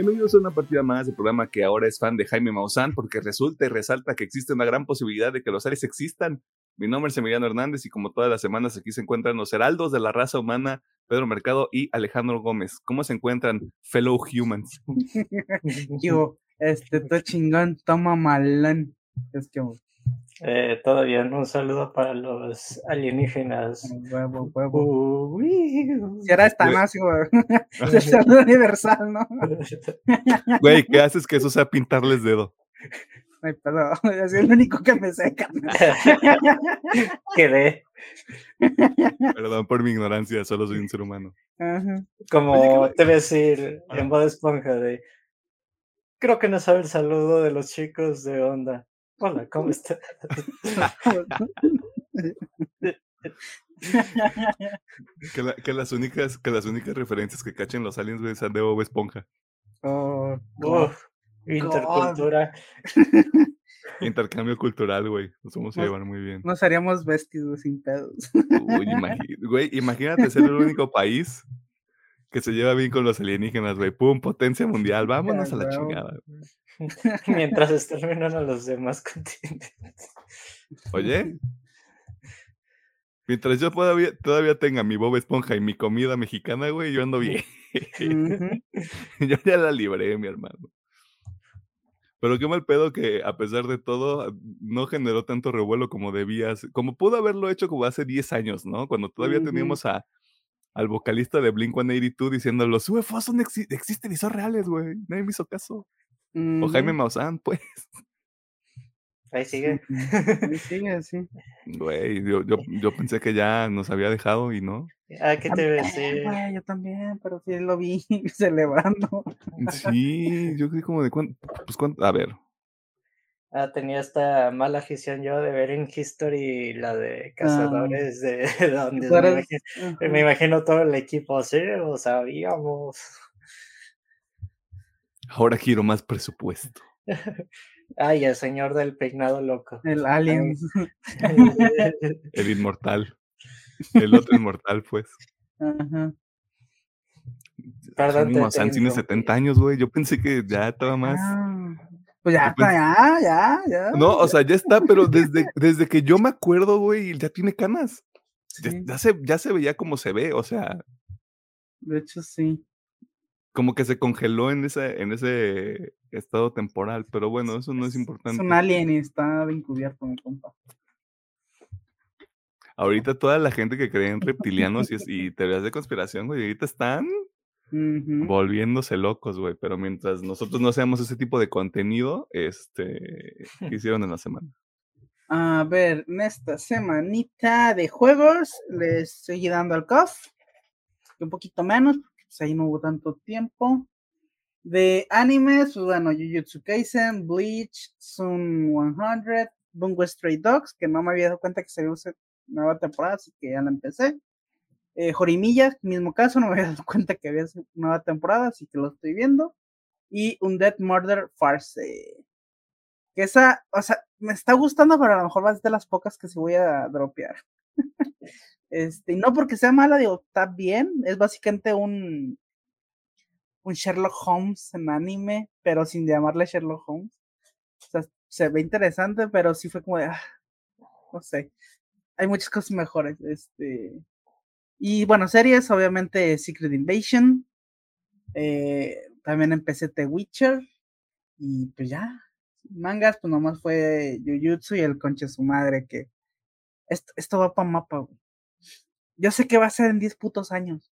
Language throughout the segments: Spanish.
Bienvenidos a una partida más del programa que ahora es fan de Jaime Maussan porque resulta y resalta que existe una gran posibilidad de que los aliens existan. Mi nombre es Emiliano Hernández y como todas las semanas aquí se encuentran los heraldos de la raza humana, Pedro Mercado y Alejandro Gómez. ¿Cómo se encuentran, fellow humans? Yo, este, todo chingón, toma malán. Es que eh, todo bien, un saludo para los alienígenas. Huevo, huevo. si era esta más, Es el saludo universal, ¿no? Güey, ¿qué haces que eso sea pintarles dedo? Ay, perdón, es el único que me seca. Quedé. Perdón por mi ignorancia, solo soy un ser humano. Como te voy a decir en voz de esponja de. Creo que no sabe el saludo de los chicos de onda. Hola, ¿cómo estás? que, las únicas, que las únicas referencias que cachen los aliens, güey, de Bob Esponja. Oh, intercultura. Intercambio cultural, güey. Nos vamos a llevar muy bien. Nos haríamos vestidos sin pedos. Uy, güey, imagínate ser el único país que se lleva bien con los alienígenas, güey. Pum, potencia mundial. Vámonos a la chingada. Mientras exterminan a los demás continentes. Oye, mientras yo todavía, todavía tenga mi Bob Esponja y mi comida mexicana, güey, yo ando bien. yo ya la libré, mi hermano. Pero qué mal pedo que a pesar de todo no generó tanto revuelo como debías, como pudo haberlo hecho como hace 10 años, ¿no? Cuando todavía teníamos a, al vocalista de Blink 182 diciendo los UFOs son existen y son reales, güey. Nadie me hizo caso. O Jaime Maussan, pues. Ahí sigue. Ahí sigue, sí. Güey, yo, yo, yo, pensé que ya nos había dejado y no. Ah, ¿qué te ves? Güey, yo también, pero sí lo vi celebrando. Sí, yo creí como de cuánto. Pues cuánto. A ver. Ah, tenía esta mala afición yo de ver en History la de Cazadores de, donde me imagino, me imagino, todo el equipo, sí, lo sabíamos. Ahora quiero más presupuesto. Ay, el señor del peinado loco. El alien. el inmortal. El otro inmortal, pues. Ajá. Perdón. Te, tiene 70 años, güey. Yo pensé que ya estaba más. Ah, pues ya está, ya, ya, ya. No, o sea, ya está, pero desde, desde que yo me acuerdo, güey, ya tiene canas. Ya, se, ya se veía como se ve, o sea. De hecho, sí como que se congeló en ese, en ese estado temporal, pero bueno, eso no es importante. Es un alien y está encubierto, mi compa. Ahorita toda la gente que cree en reptilianos y, teorías de conspiración, güey, ahorita están volviéndose locos, güey, pero mientras nosotros no hacemos ese tipo de contenido, este, ¿qué hicieron en la semana? A ver, en esta semanita de juegos les estoy dando al COF, un poquito menos, pues ahí no hubo tanto tiempo. De animes, pues bueno, Jujutsu Kaisen, Bleach, Sun 100, Bungo Stray Dogs, que no me había dado cuenta que se una nueva temporada, así que ya la empecé. Eh, Jorimilla, mismo caso, no me había dado cuenta que había nueva temporada, así que lo estoy viendo. Y un Dead Murder Farce. Que esa, o sea, me está gustando, pero a lo mejor va a ser de las pocas que se voy a dropear. Este, no porque sea mala, digo, está bien. Es básicamente un, un Sherlock Holmes en anime, pero sin llamarle Sherlock Holmes. O sea, se ve interesante, pero sí fue como de, ah, no sé. Hay muchas cosas mejores. Este, y bueno, series, obviamente Secret Invasion. Eh, también empecé The Witcher. Y pues ya. Mangas, pues nomás fue Jujutsu y el conche su madre que esto, esto va para mapa, güey. Yo sé que va a ser en 10 putos años.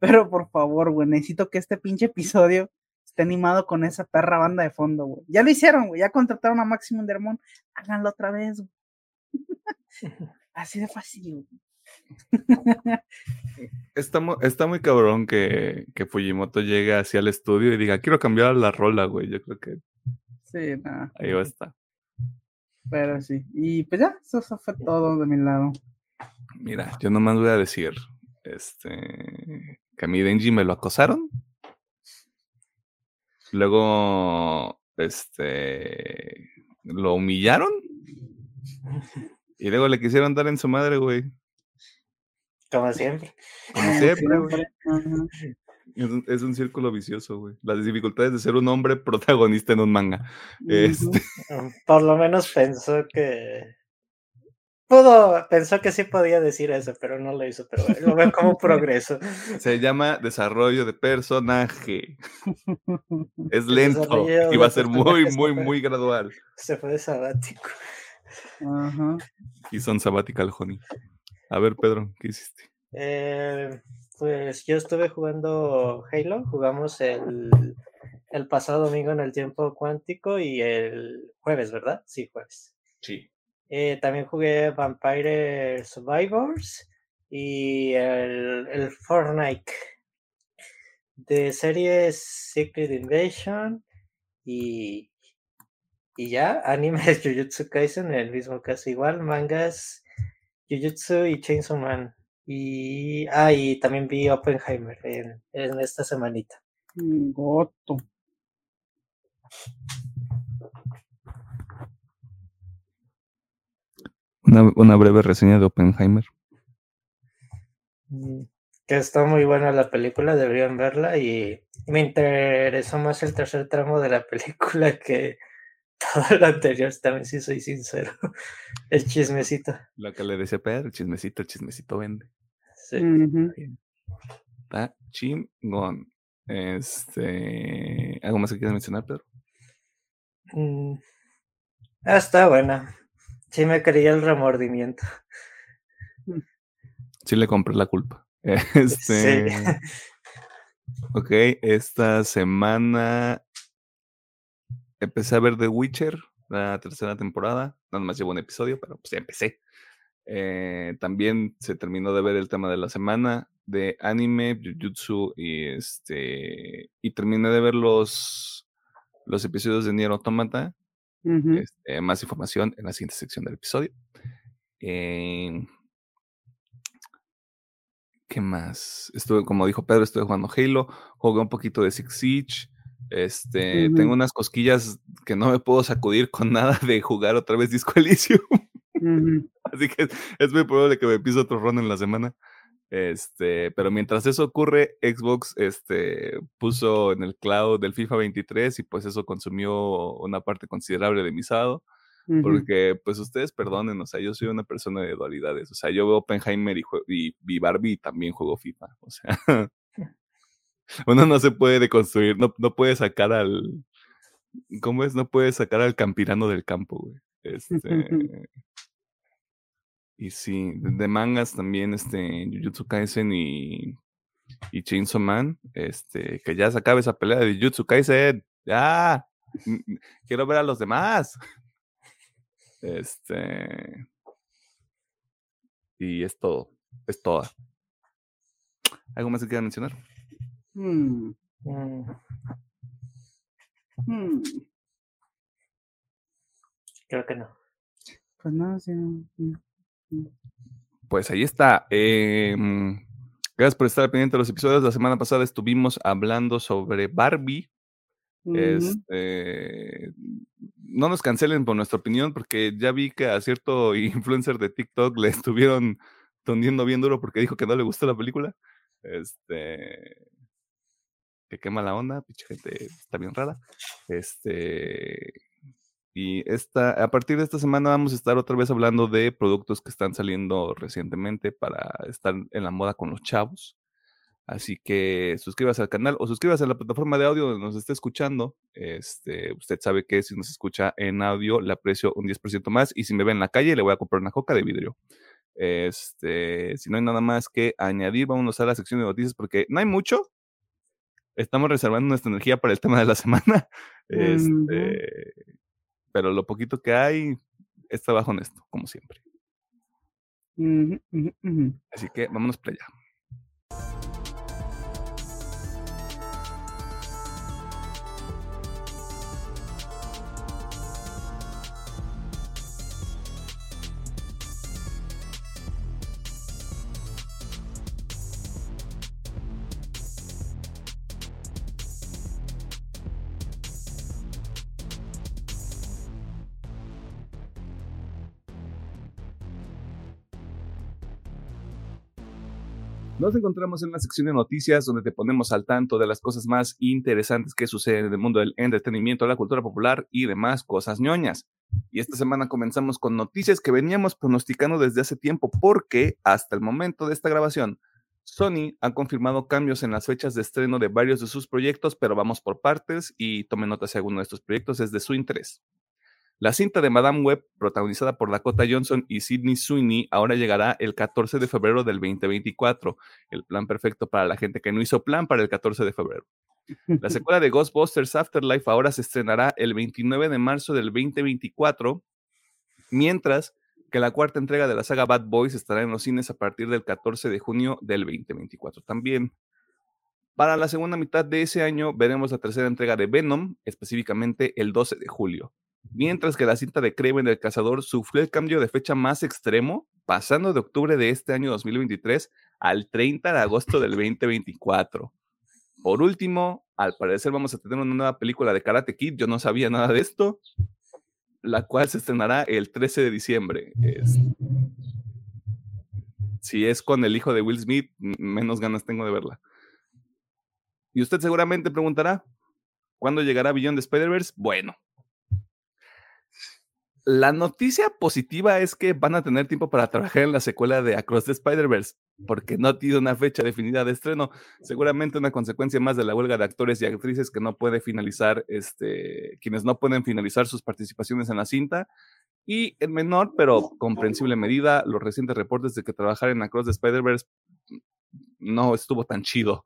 Pero por favor, güey, necesito que este pinche episodio esté animado con esa perra banda de fondo, güey. Ya lo hicieron, güey. Ya contrataron a Maximum Dermont. Háganlo otra vez, güey. Así de fácil, güey. Está, está, muy cabrón que, que, Fujimoto llegue hacia el estudio y diga, quiero cambiar la rola, güey. Yo creo que. Sí, nada. Ahí va a estar. Pero sí. Y pues ya, eso fue todo de mi lado. Mira, yo nomás voy a decir, este, que a mi Denji me lo acosaron. Luego, este, lo humillaron. Y luego le quisieron dar en su madre, güey. Como siempre. Como siempre, güey. Es un, círculo vicioso, güey. Las dificultades de ser un hombre protagonista en un manga. Este... Por lo menos pensó que. Pudo, pensó que sí podía decir eso, pero no lo hizo. Pero lo veo como progreso. Se llama desarrollo de personaje. Es lento y va a ser muy, muy, muy gradual. Se fue de sabático. Ajá. Y son sabbatical, honey. A ver, Pedro, ¿qué hiciste? Eh, pues yo estuve jugando Halo, jugamos el, el pasado domingo en el tiempo cuántico y el jueves, ¿verdad? Sí, jueves. Sí. Eh, también jugué Vampire Survivors y el, el Fortnite de series Secret Invasion y, y ya, animes Jujutsu Kaisen, en el mismo caso igual, mangas Jujutsu y Chainsaw Man. Y, ah, y también vi Oppenheimer en, en esta semanita. Goto. Una, una, breve reseña de Oppenheimer. Mm, que está muy buena la película, deberían verla y me interesó más el tercer tramo de la película que todo lo anterior, también si soy sincero. El chismecito. Lo que le decía Pedro, el chismecito, el chismecito vende. Sí. Está chingón. Este, ¿Algo más que quieras mencionar, Pedro? Mm. Ah, está buena. Sí me quería el remordimiento. Sí le compré la culpa. Este. Sí. Ok, esta semana empecé a ver The Witcher, la tercera temporada. Nada más llevo un episodio, pero pues ya empecé. Eh, también se terminó de ver el tema de la semana de anime, Jujutsu y este. Y terminé de ver los, los episodios de Nier Automata. Este, más información en la siguiente sección del episodio. Eh, ¿Qué más? Estuve, como dijo Pedro, estuve jugando Halo, jugué un poquito de Six Siege, este, tengo unas cosquillas que no me puedo sacudir con nada de jugar otra vez Disco Elysium. Así que es muy probable que me empiece otro run en la semana. Este, pero mientras eso ocurre, Xbox este, puso en el cloud del FIFA 23 y pues eso consumió una parte considerable de mi sábado. Porque, pues ustedes perdonen, o sea, yo soy una persona de dualidades. O sea, yo veo Oppenheimer y, y Barbie y también juego FIFA. O sea, uno no se puede deconstruir, no, no puede sacar al. ¿Cómo es? No puede sacar al campirano del campo, güey. Este. y sí, de mangas también, este, Jujutsu Kaisen y, y Chainsaw Man, este, que ya se acabe esa pelea de Jujutsu Kaisen, ya, quiero ver a los demás. Este, y es todo, es toda. ¿Algo más que quieran mencionar? Hmm. Hmm. Hmm. Creo que no. Pues no, sí. Pues ahí está. Em, gracias por estar pendiente de los episodios. La semana pasada estuvimos hablando sobre Barbie. Este, no nos cancelen por nuestra opinión, porque ya vi que a cierto influencer de TikTok le estuvieron tondiendo bien duro porque dijo que no le gustó la película. Este, que quema la onda, pinche gente está bien rara. Este, y esta, a partir de esta semana vamos a estar otra vez hablando de productos que están saliendo recientemente para estar en la moda con los chavos. Así que suscríbase al canal o suscríbase a la plataforma de audio donde nos esté escuchando. Este, usted sabe que si nos escucha en audio le aprecio un 10% más y si me ve en la calle le voy a comprar una coca de vidrio. Este, si no hay nada más que añadir, vamos a la sección de noticias porque no hay mucho, estamos reservando nuestra energía para el tema de la semana. Este, Pero lo poquito que hay está bajo honesto, como siempre. Así que vámonos para allá. Nos encontramos en la sección de noticias donde te ponemos al tanto de las cosas más interesantes que suceden en el mundo del entretenimiento, la cultura popular y demás cosas ñoñas. Y esta semana comenzamos con noticias que veníamos pronosticando desde hace tiempo porque hasta el momento de esta grabación, Sony ha confirmado cambios en las fechas de estreno de varios de sus proyectos, pero vamos por partes y tome nota si alguno de estos proyectos es de su interés. La cinta de Madame Web, protagonizada por Dakota Johnson y Sidney Sweeney, ahora llegará el 14 de febrero del 2024. El plan perfecto para la gente que no hizo plan para el 14 de febrero. La secuela de Ghostbusters Afterlife ahora se estrenará el 29 de marzo del 2024, mientras que la cuarta entrega de la saga Bad Boys estará en los cines a partir del 14 de junio del 2024 también. Para la segunda mitad de ese año veremos la tercera entrega de Venom, específicamente el 12 de julio mientras que la cinta de Kraven el Cazador sufrió el cambio de fecha más extremo, pasando de octubre de este año 2023 al 30 de agosto del 2024. Por último, al parecer vamos a tener una nueva película de Karate Kid, yo no sabía nada de esto, la cual se estrenará el 13 de diciembre. si es con el hijo de Will Smith, menos ganas tengo de verla. Y usted seguramente preguntará, ¿cuándo llegará Beyond the Spider-Verse? Bueno, la noticia positiva es que van a tener tiempo para trabajar en la secuela de Across the Spider-Verse, porque no tiene una fecha definida de estreno. Seguramente una consecuencia más de la huelga de actores y actrices que no puede finalizar, este, quienes no pueden finalizar sus participaciones en la cinta. Y en menor, pero comprensible medida, los recientes reportes de que trabajar en Across the Spider-Verse no estuvo tan chido.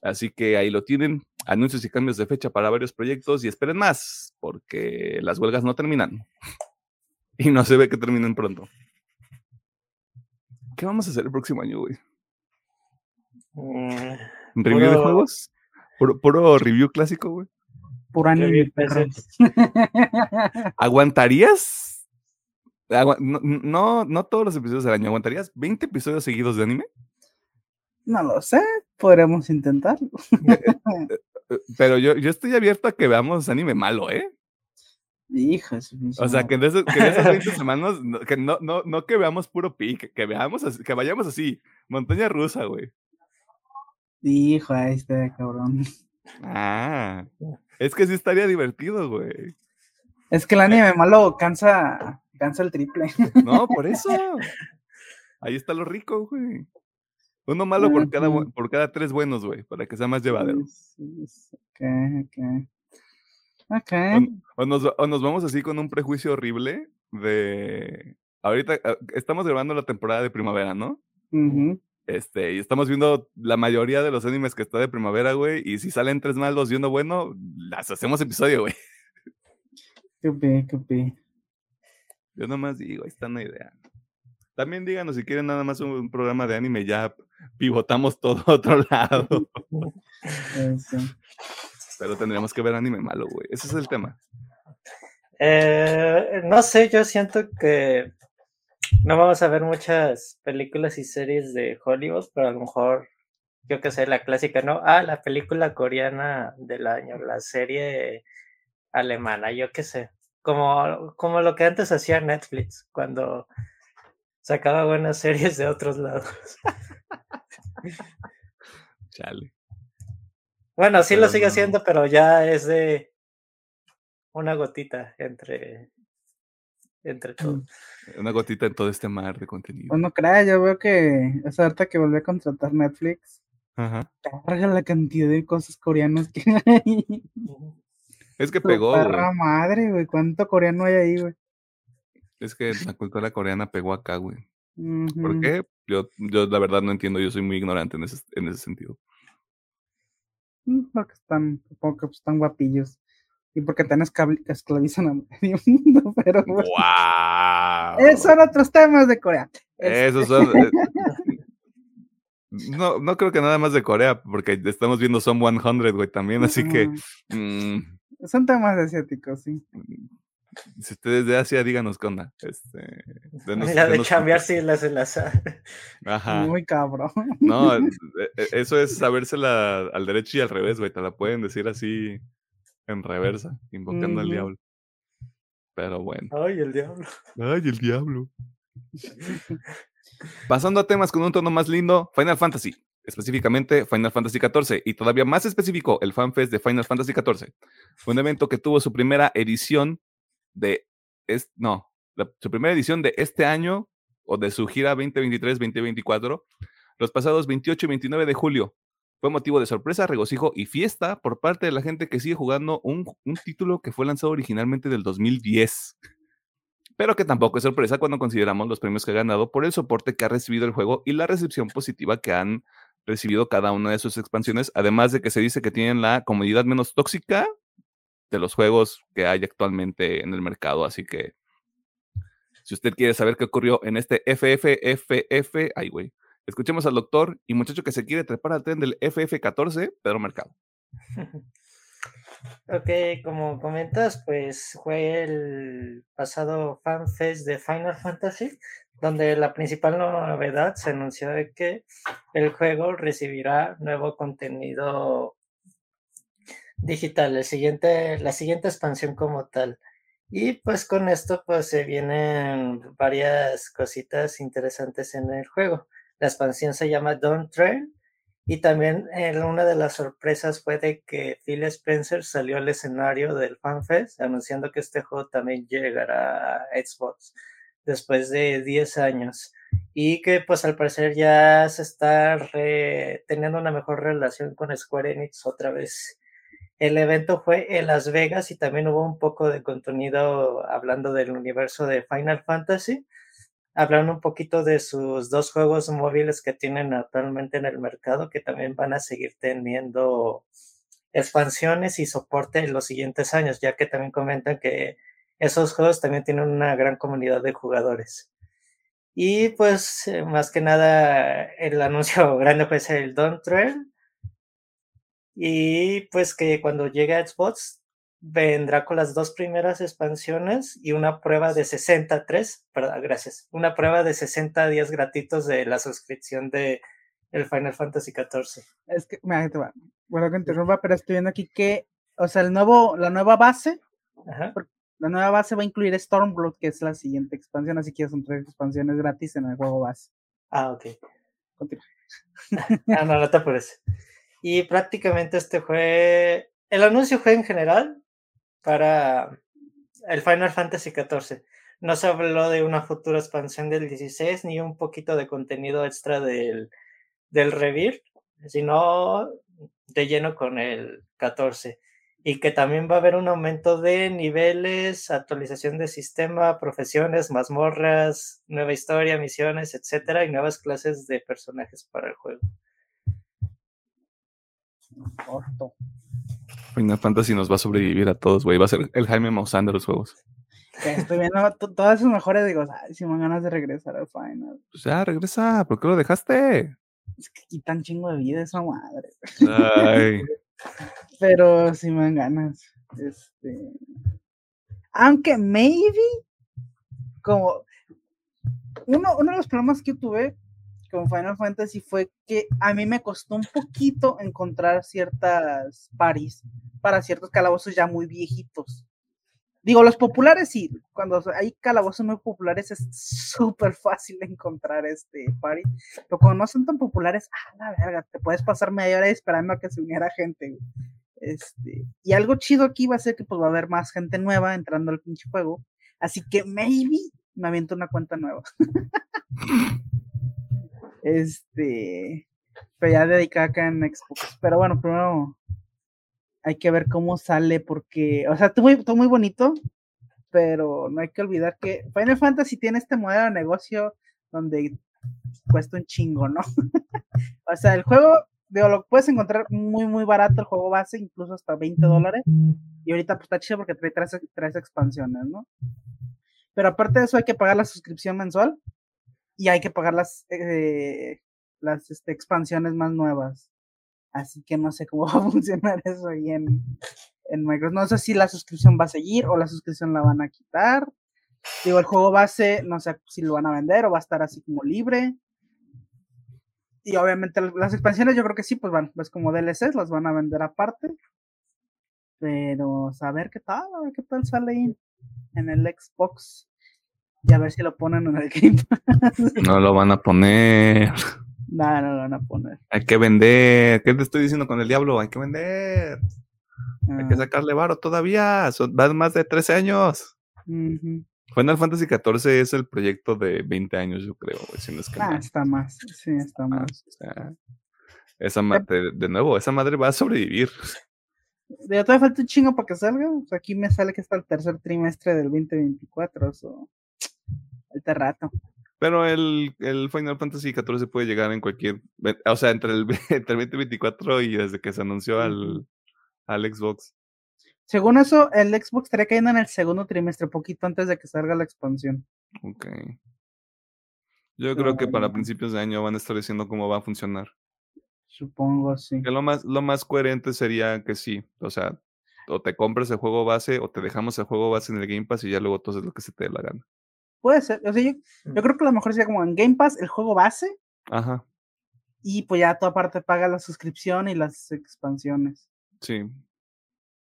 Así que ahí lo tienen, anuncios y cambios de fecha para varios proyectos y esperen más, porque las huelgas no terminan y no se ve que terminen pronto. ¿Qué vamos a hacer el próximo año, güey? Mm, ¿Review de juegos? ¿Puro, review clásico, güey? Puro anime. ¿Aguantarías? no, no, todos los episodios del año. ¿Aguantarías 20 episodios seguidos de anime? No lo sé, podremos intentarlo. Eh, eh, eh, pero yo, yo estoy abierto a que veamos anime malo, ¿eh? Hijas. O sea, que en, esas, que 20 semanas, que no, no, no que veamos puro pique, que veamos, que vayamos así, montaña rusa, güey. Hijo, ahí está, cabrón. Ah, es que sí estaría divertido, güey. Es que el anime malo cansa, cansa el triple. No, por eso. Ahí está lo rico, güey. Uno malo por cada, por cada tres buenos, güey, para que sea más llevadero. Ok, ok. O, nos, vamos así con un prejuicio horrible de... Ahorita ah, estamos grabando la temporada de primavera, ¿no? Este, y estamos viendo la mayoría de los animes que está de primavera, güey. Y si salen tres malos y uno bueno, las hacemos episodio, güey. Qué qué Yo nomás digo, ahí está una idea. También díganos si quieren nada más un, programa de anime, ya pivotamos todo a otro lado. Pero tendríamos que ver anime malo, güey. Ese es el tema. Eh, no sé, yo siento que no vamos a ver muchas películas y series de Hollywood, pero a lo mejor, yo que sé, la clásica, ¿no? Ah, la película coreana del año, la serie alemana, yo qué sé. Como, como lo que antes hacía Netflix, cuando sacaba buenas series de otros lados. Chale. Bueno, sí lo sigue haciendo, pero ya es de una gotita entre, entre todo. Mm. Una gotita en todo este mar de contenido. Pues no crea, yo veo que es ahorita que volví a contratar Netflix. Ajá. Carga la cantidad de cosas coreanas que hay. Es que pegó. Perra madre, güey. ¿Cuánto coreano hay ahí, güey? Es que la cultura coreana pegó acá, güey. ¿Por qué? Yo, yo la verdad no entiendo, yo soy muy ignorante en ese, en ese sentido. Mm, porque están, porque pues, están guapillos. Y porque te esclavizan a medio mundo, pero. ¡Wow! Esos son otros temas de Corea. Esos son. Eh, no, no creo que nada más de Corea, porque estamos viendo Some 100, güey, también, así que. Mm. son temas asiáticos, sí. Si ustedes de Asia, díganos qué onda. Este, la de cambiar si las enlazar. Ajá. Muy cabrón. No, e, e, eso es sabérsela al derecho y al revés, güey. Te la pueden decir así en reversa, invocando al diablo. Pero bueno. Ay, el diablo. Ay, el diablo. Pasando a temas con un tono más lindo, Final Fantasy, específicamente Final Fantasy XIV, y todavía más específico, el FanFest de Final Fantasy XIV. Fue un evento que tuvo su primera edición de, es, no, su primera edición de este año o de su gira 2023-2024, los pasados 28 y 29 de julio. Fue motivo de sorpresa, regocijo y fiesta por parte de la gente que sigue jugando un, un título que fue lanzado originalmente del 2010 pero que tampoco es sorpresa cuando consideramos los premios que ha ganado por el soporte que ha recibido el juego y la recepción positiva que han recibido cada una de sus expansiones, además de que se dice que tienen la comunidad menos tóxica de los juegos que hay actualmente en el mercado, así que si usted quiere saber qué ocurrió en este FFFF, ay güey, escuchemos al doctor y muchacho que se quiere trepar al tren del FF14, Pedro Mercado. Ok, como comentas, pues fue el pasado FanFest de Final Fantasy, donde la principal novedad se anunció de que el juego recibirá nuevo contenido digital, el siguiente, la siguiente expansión como tal. Y pues con esto pues se vienen varias cositas interesantes en el juego. La expansión se llama Don't Train y también eh, una de las sorpresas fue de que Phil Spencer salió al escenario del FanFest anunciando que este juego también llegará a Xbox después de 10 años y que pues al parecer ya se está teniendo una mejor relación con Square Enix otra vez. El evento fue en Las Vegas y también hubo un poco de contenido hablando del universo de Final Fantasy hablaron un poquito de sus dos juegos móviles que tienen actualmente en el mercado, que también van a seguir teniendo expansiones y soporte en los siguientes años, ya que también comentan que esos juegos también tienen una gran comunidad de jugadores. Y pues eh, más que nada el anuncio grande fue el Don't Trail. Y pues que cuando llegue a Xbox vendrá con las dos primeras expansiones y una prueba de 63, perdón, gracias, una prueba de 60 días gratuitos de la suscripción de el Final Fantasy XIV. Es que, me bueno que interrumpa, pero estoy viendo aquí que, o sea, el nuevo, la nueva base, la nueva base va a incluir Stormblood, que es la siguiente expansión, así que son tres expansiones gratis en el juego base. Ah, ok. ah, no, no te apures. Y prácticamente este fue, el anuncio fue en general, para el Final Fantasy XIV. No se habló de una futura expansión del 16 ni un poquito de contenido extra del, del Revir, sino de lleno con el 14. Y que también va a haber un aumento de niveles, actualización de sistema, profesiones, mazmorras, nueva historia, misiones, etcétera, y nuevas clases de personajes para el juego. Final Fantasy nos va a sobrevivir a todos, güey. Va a ser el Jaime Maussan de los juegos. Estoy viendo todas sus mejores, digo, ay, si me ganas de regresar al Final. Pues ya, regresa, ¿por qué lo dejaste? Es que quitan chingo de vida esa madre. Ay. Pero si me dan ganas. Este. Aunque maybe, como uno, uno de los problemas que yo tuve con Final Fantasy fue que a mí me costó un poquito encontrar ciertas paris para ciertos calabozos ya muy viejitos. Digo, los populares sí, cuando hay calabozos muy populares es súper fácil encontrar este party, pero cuando no son tan populares, ah, la verga, te puedes pasar media hora esperando a que se uniera gente. Este, y algo chido aquí va a ser que pues va a haber más gente nueva entrando al pinche juego, así que maybe me aviento una cuenta nueva. Este, pero ya dedicada acá en Xbox. Pero bueno, primero hay que ver cómo sale porque, o sea, todo muy, muy bonito, pero no hay que olvidar que Final Fantasy tiene este modelo de negocio donde cuesta un chingo, ¿no? o sea, el juego, digo, lo puedes encontrar muy, muy barato el juego base, incluso hasta 20 dólares. Y ahorita pues está chido porque trae tres, tres expansiones, ¿no? Pero aparte de eso hay que pagar la suscripción mensual y hay que pagar las, eh, las este, expansiones más nuevas. Así que no sé cómo va a funcionar eso ahí en, en Microsoft. No sé si la suscripción va a seguir o la suscripción la van a quitar. Digo, el juego base, no sé si lo van a vender o va a estar así como libre. Y obviamente las expansiones yo creo que sí, pues van, pues como DLCs las van a vender aparte. Pero saber qué tal, a ver qué tal sale ahí en el Xbox. Y a ver si lo ponen en el Game Pass. No lo van a poner. No, no lo van a poner. Hay que vender. ¿Qué te estoy diciendo con el diablo? Hay que vender. Hay que Ah, sacarle varo todavía. Son, van más de 13 años. ujú. Final Fantasy XIV es el proyecto de 20 años, yo creo, güey, si no es que Ah, más. está más. Sí, está más, más. o sea, esa ma- de, nuevo, esa madre va a sobrevivir. De todavía falta un chingo para que salga. O sea, aquí me sale que está el tercer trimestre del 2024. So. Este rato. Pero el, el Final Fantasy XIV puede llegar en cualquier. O sea, entre el, entre el 2024 y desde que se anunció al, al Xbox. Según eso, el Xbox estaría cayendo en el segundo trimestre, poquito antes de que salga la expansión. Ok. Yo creo que para principios de año van a estar diciendo cómo va a funcionar. Supongo, sí. Que lo más, lo más coherente sería que sí. O sea, o te compres el juego base o te dejamos el juego base en el Game Pass y ya luego tú haces lo que se te dé la gana. Puede ser. O sea, yo, yo creo que lo mejor sería como en Game Pass, el juego base, Ajá. y pues ya tú aparte pagas la suscripción y las expansiones. Sí.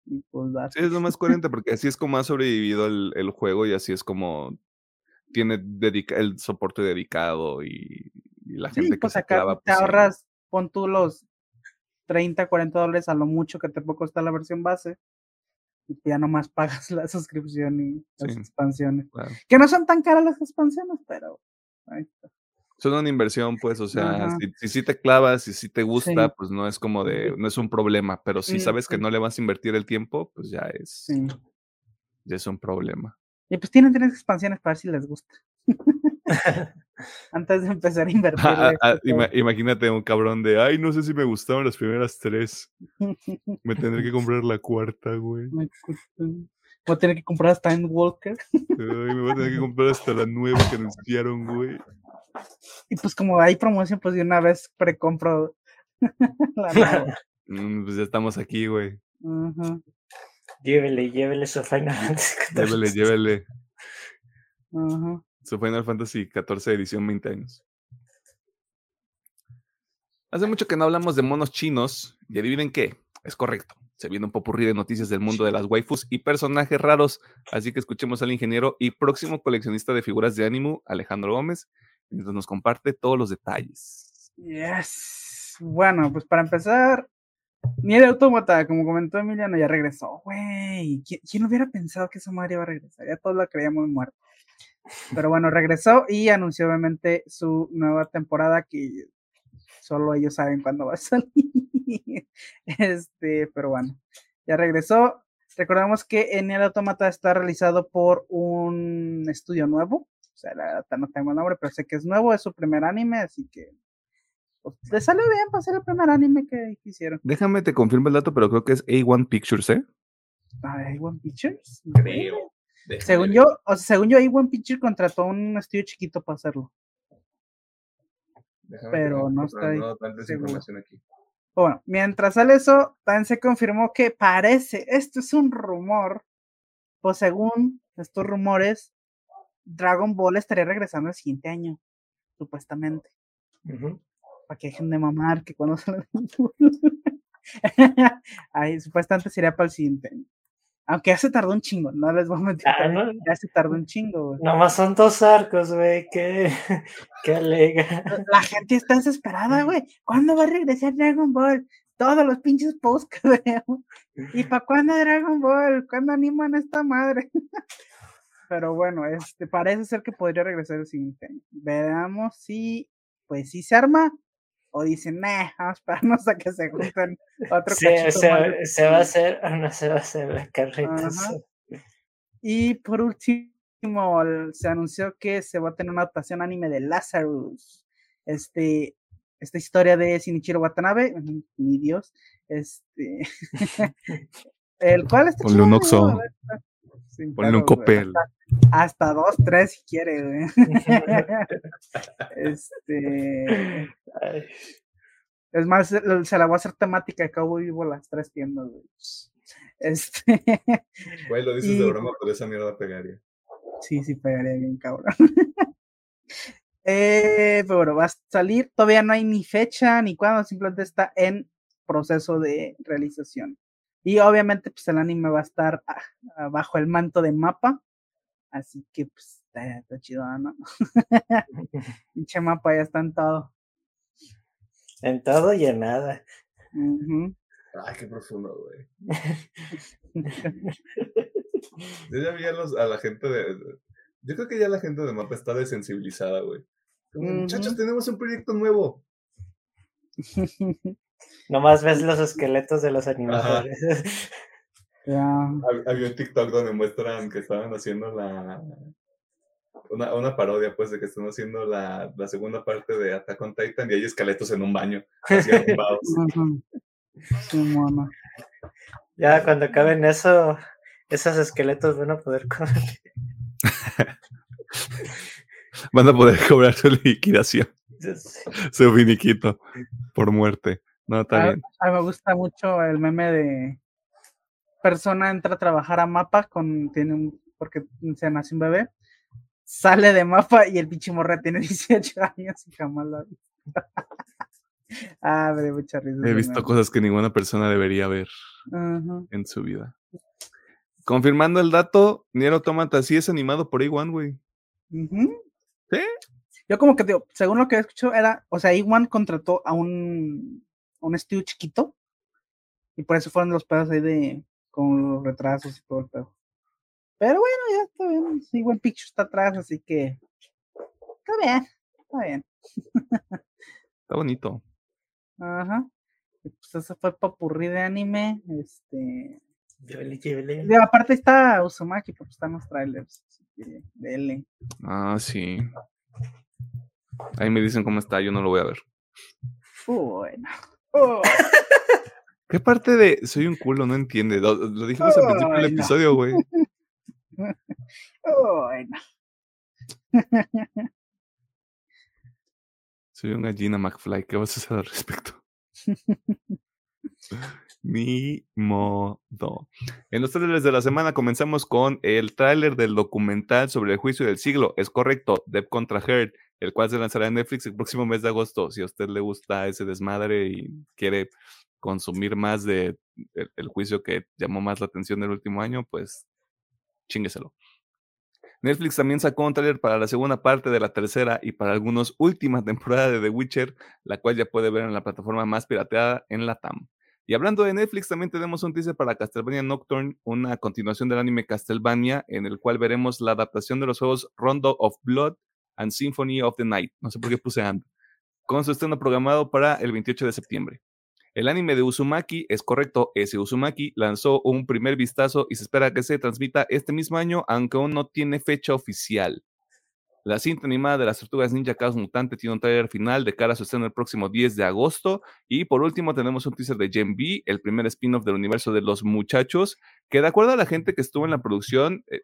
Y pues date. Sí, es lo más coherente porque así es como ha sobrevivido el, el juego y así es como tiene dedica el soporte dedicado y, y la Sí, gente que pues se acá clava. te pues, sí. ahorras, pon tú los 30, 40 dólares a lo mucho que te puede costar la versión base. Y ya nomás pagas la suscripción y las Sí. expansiones. Claro. Que no son tan caras las expansiones, pero ahí está. Son una inversión, pues, o sea, Ajá. si, si sí te clavas, si sí te gusta, Sí. pues no es como de, no es un problema, pero si sabes que no le vas a invertir el tiempo, pues ya es, Sí. ya es un problema. Y pues tienen tres expansiones para ver si les gusta. Antes de empezar a invertir. Ah, ah, ah, ima- imagínate un cabrón de, ay, no sé si me gustaron las primeras tres, me tendré que comprar la cuarta, güey. Voy a tener que comprar hasta Walker. Ay, me voy a tener que comprar hasta la nueva que anunciaron, güey. Y pues como hay promoción, pues de una vez precompro la nueva. Mm, pues ya estamos aquí, güey. Ajá, Llévele, llévele su Final Fantasy Llévele, llévele. ajá. Su Final Fantasy XIV edición 20 años. Hace mucho que no hablamos de monos chinos y adivinen qué, es correcto. Se viene un popurrí de noticias del mundo de las waifus y personajes raros, así que escuchemos al ingeniero y próximo coleccionista de figuras de ánimo, Alejandro Gómez, mientras nos comparte todos los detalles. Yes. Bueno, pues para empezar, ni el autómata, como comentó Emiliano, ya regresó. Güey, ¿quién, quién hubiera pensado que esa madre iba a regresar? Ya todos la creíamos muerta. Pero bueno, regresó y anunció obviamente su nueva temporada que solo ellos saben cuándo va a salir. Este, pero bueno, ya regresó. Recordamos que en el autómata está realizado por un estudio nuevo. O sea, la verdad no tengo el nombre, pero sé que es nuevo, es su primer anime, así que pues, le salió bien para ser el primer anime que, hicieron. Déjame te confirmo el dato, pero creo que es A1 Pictures, ¿eh? A One Pictures. Creo. Según yo, o sea, según yo, A1 Pictures contrató un estudio chiquito para hacerlo. pero no seguro. aquí. Bueno, mientras sale eso, también se confirmó que parece, esto es un rumor, pues según estos rumores, Dragon Ball estaría regresando el siguiente año, supuestamente. Ujú. Para que dejen de mamar, que cuando sale. Ahí, supuestamente sería para el siguiente año. Aunque ya se tardó un chingo, no les voy a mentir. Ah, no. Ya se tardó un chingo, güey. Nomás son dos arcos, güey. Qué, qué alega. La gente está desesperada, güey. ¿Cuándo va a regresar Dragon Ball? Todos los pinches posts que veo. ¿Y para cuándo Dragon Ball? ¿Cuándo animan a esta madre? Pero bueno, este parece ser que podría regresar el siguiente año. Veamos si, pues, si se arma o dicen, nah, vamos a esperarnos a que se junten otro Se, cachito se- se va a personas". hacer o no se va a hacer la carreta. Ajá. sí. Y por último, se anunció que se va a tener una adaptación anime de Lazarus. Este, esta historia de Shinichiro Watanabe, mi Dios, este, el cual está chido, Oxxo. Ponle un copel. Hasta, hasta dos, tres si quiere, güey. este, Ay, es más, se la voy a hacer temática de Cowboy Vivo las tres tiendas, güey. Este, Güey, lo dices de broma, pero esa mierda pegaría. Sí, sí, pegaría bien, cabrón. eh, pero bueno, va a salir. Todavía no hay ni fecha ni cuándo, simplemente está en proceso de realización. Y obviamente, pues el anime va a estar ah, ah, bajo el manto de mapa. Así que, pues, está, está chido, ¿no? Pinche mapa ya está en todo. En todo y en nada. Ujú. Ay, qué profundo, güey. Yo ya vi a, los, a la gente de, de- Yo creo que ya la gente de mapa está desensibilizada, güey. Como, Muchachos, tenemos un proyecto nuevo. Nomás ves los esqueletos de los animadores. Había un TikTok donde muestran que estaban haciendo la. Una, una parodia, pues, de que están haciendo la, la segunda parte de Attack on Titan y hay esqueletos en un baño, así. Sí. Ya cuando acaben eso, esos esqueletos van a poder comer. Van a poder cobrar su liquidación, su finiquito por muerte. No, está Ah, bien. A mí me gusta mucho el meme de persona entra a trabajar a mapa con tiene un porque se nació un bebé, sale de mapa y el pinche morra tiene 18 años y jamás lo ha visto. ah, me dio mucha risa. He visto meme. cosas que ninguna persona debería ver en su vida. Confirmando el dato, Nier Automata sí es animado por A1, güey. ¿Sí? Yo como que digo, según lo que he escuchado era, o sea, Iwan contrató a un un estudio chiquito y por eso fueron los pedos ahí de con los retrasos y todo el pedo. Pero bueno, ya está bien. Sí, buen Picture está atrás, así que está bien, está bien. Está bonito. Ajá. Y pues ese fue el papurrí de anime. Este. Yole. digo, aparte está Uzumaki, porque están los trailers. Así que dele. Ah, sí. Ahí me dicen cómo está, yo no lo voy a ver. Bueno. Oh, ¿Qué parte de soy un culo no entiende? Lo, lo dijimos al principio del no. episodio, güey. bueno. Soy una gallina McFly. ¿Qué vas a hacer al respecto? Ni modo. En los trailers de la semana comenzamos con el tráiler del documental sobre el juicio del siglo. Es correcto, Depp contra Heard, el cual se lanzará en Netflix el próximo mes de agosto. Si a usted le gusta ese desmadre y quiere consumir más de el, juicio que llamó más la atención del último año, pues chingueselo. Netflix también sacó un tráiler para la segunda parte de la tercera y para algunos última temporada de The Witcher, la cual ya puede ver en la plataforma más pirateada en la TAM. Y hablando de Netflix, también tenemos un teaser para Castlevania Nocturne, una continuación del anime Castlevania, en el cual veremos la adaptación de los juegos Rondo of Blood and Symphony of the Night, no sé por qué puse and, con su estreno programado para el 28 de septiembre. El anime de Uzumaki, es correcto, ese Uzumaki lanzó un primer vistazo y se espera que se transmita este mismo año, aunque aún no tiene fecha oficial. La cinta animada de las Tortugas Ninja Chaos Mutante tiene un trailer final de cara a su estreno el próximo 10 de agosto. Y por último tenemos un teaser de Gen B, el primer spin-off del universo de los muchachos, que de acuerdo a la gente que estuvo en la producción, eh,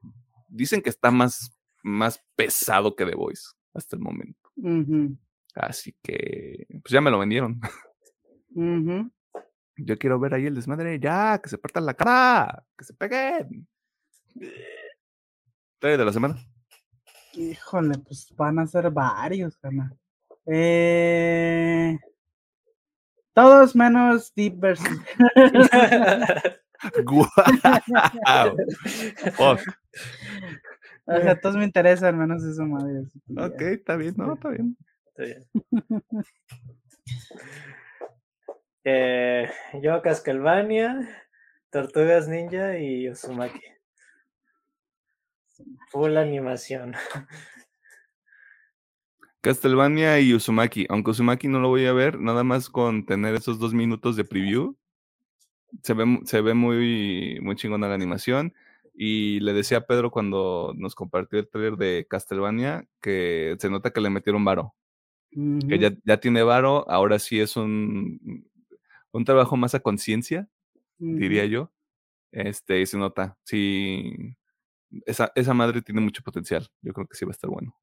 dicen que está más, más pesado que The Voice hasta el momento. Así que, pues ya me lo vendieron. Yo quiero ver ahí el desmadre, ya, que se partan la cara, que se peguen. Trailer de la semana. Híjole, pues van a ser varios, carnal. Eh, todos menos Deep versus. ¡Guau! Fuck. O sea, todos me interesan, menos esa madre. así que ya. Ok, está bien, no, está bien. Está bien. Eh, yo, Castlevania, Tortugas Ninja y Uzumaki. Full animación. Castlevania y Uzumaki. Aunque Uzumaki no lo voy a ver, nada más con tener esos dos minutos de preview. Se ve, mu- se ve muy, muy chingona la animación. Y le decía a Pedro cuando nos compartió el trailer de Castlevania que se nota que le metieron varo. Que Ujú, ya, ya tiene varo, ahora sí es un, un trabajo más a conciencia, diría yo. Este, y se nota. Sí, esa, esa madre tiene mucho potencial. Yo creo que sí va a estar bueno.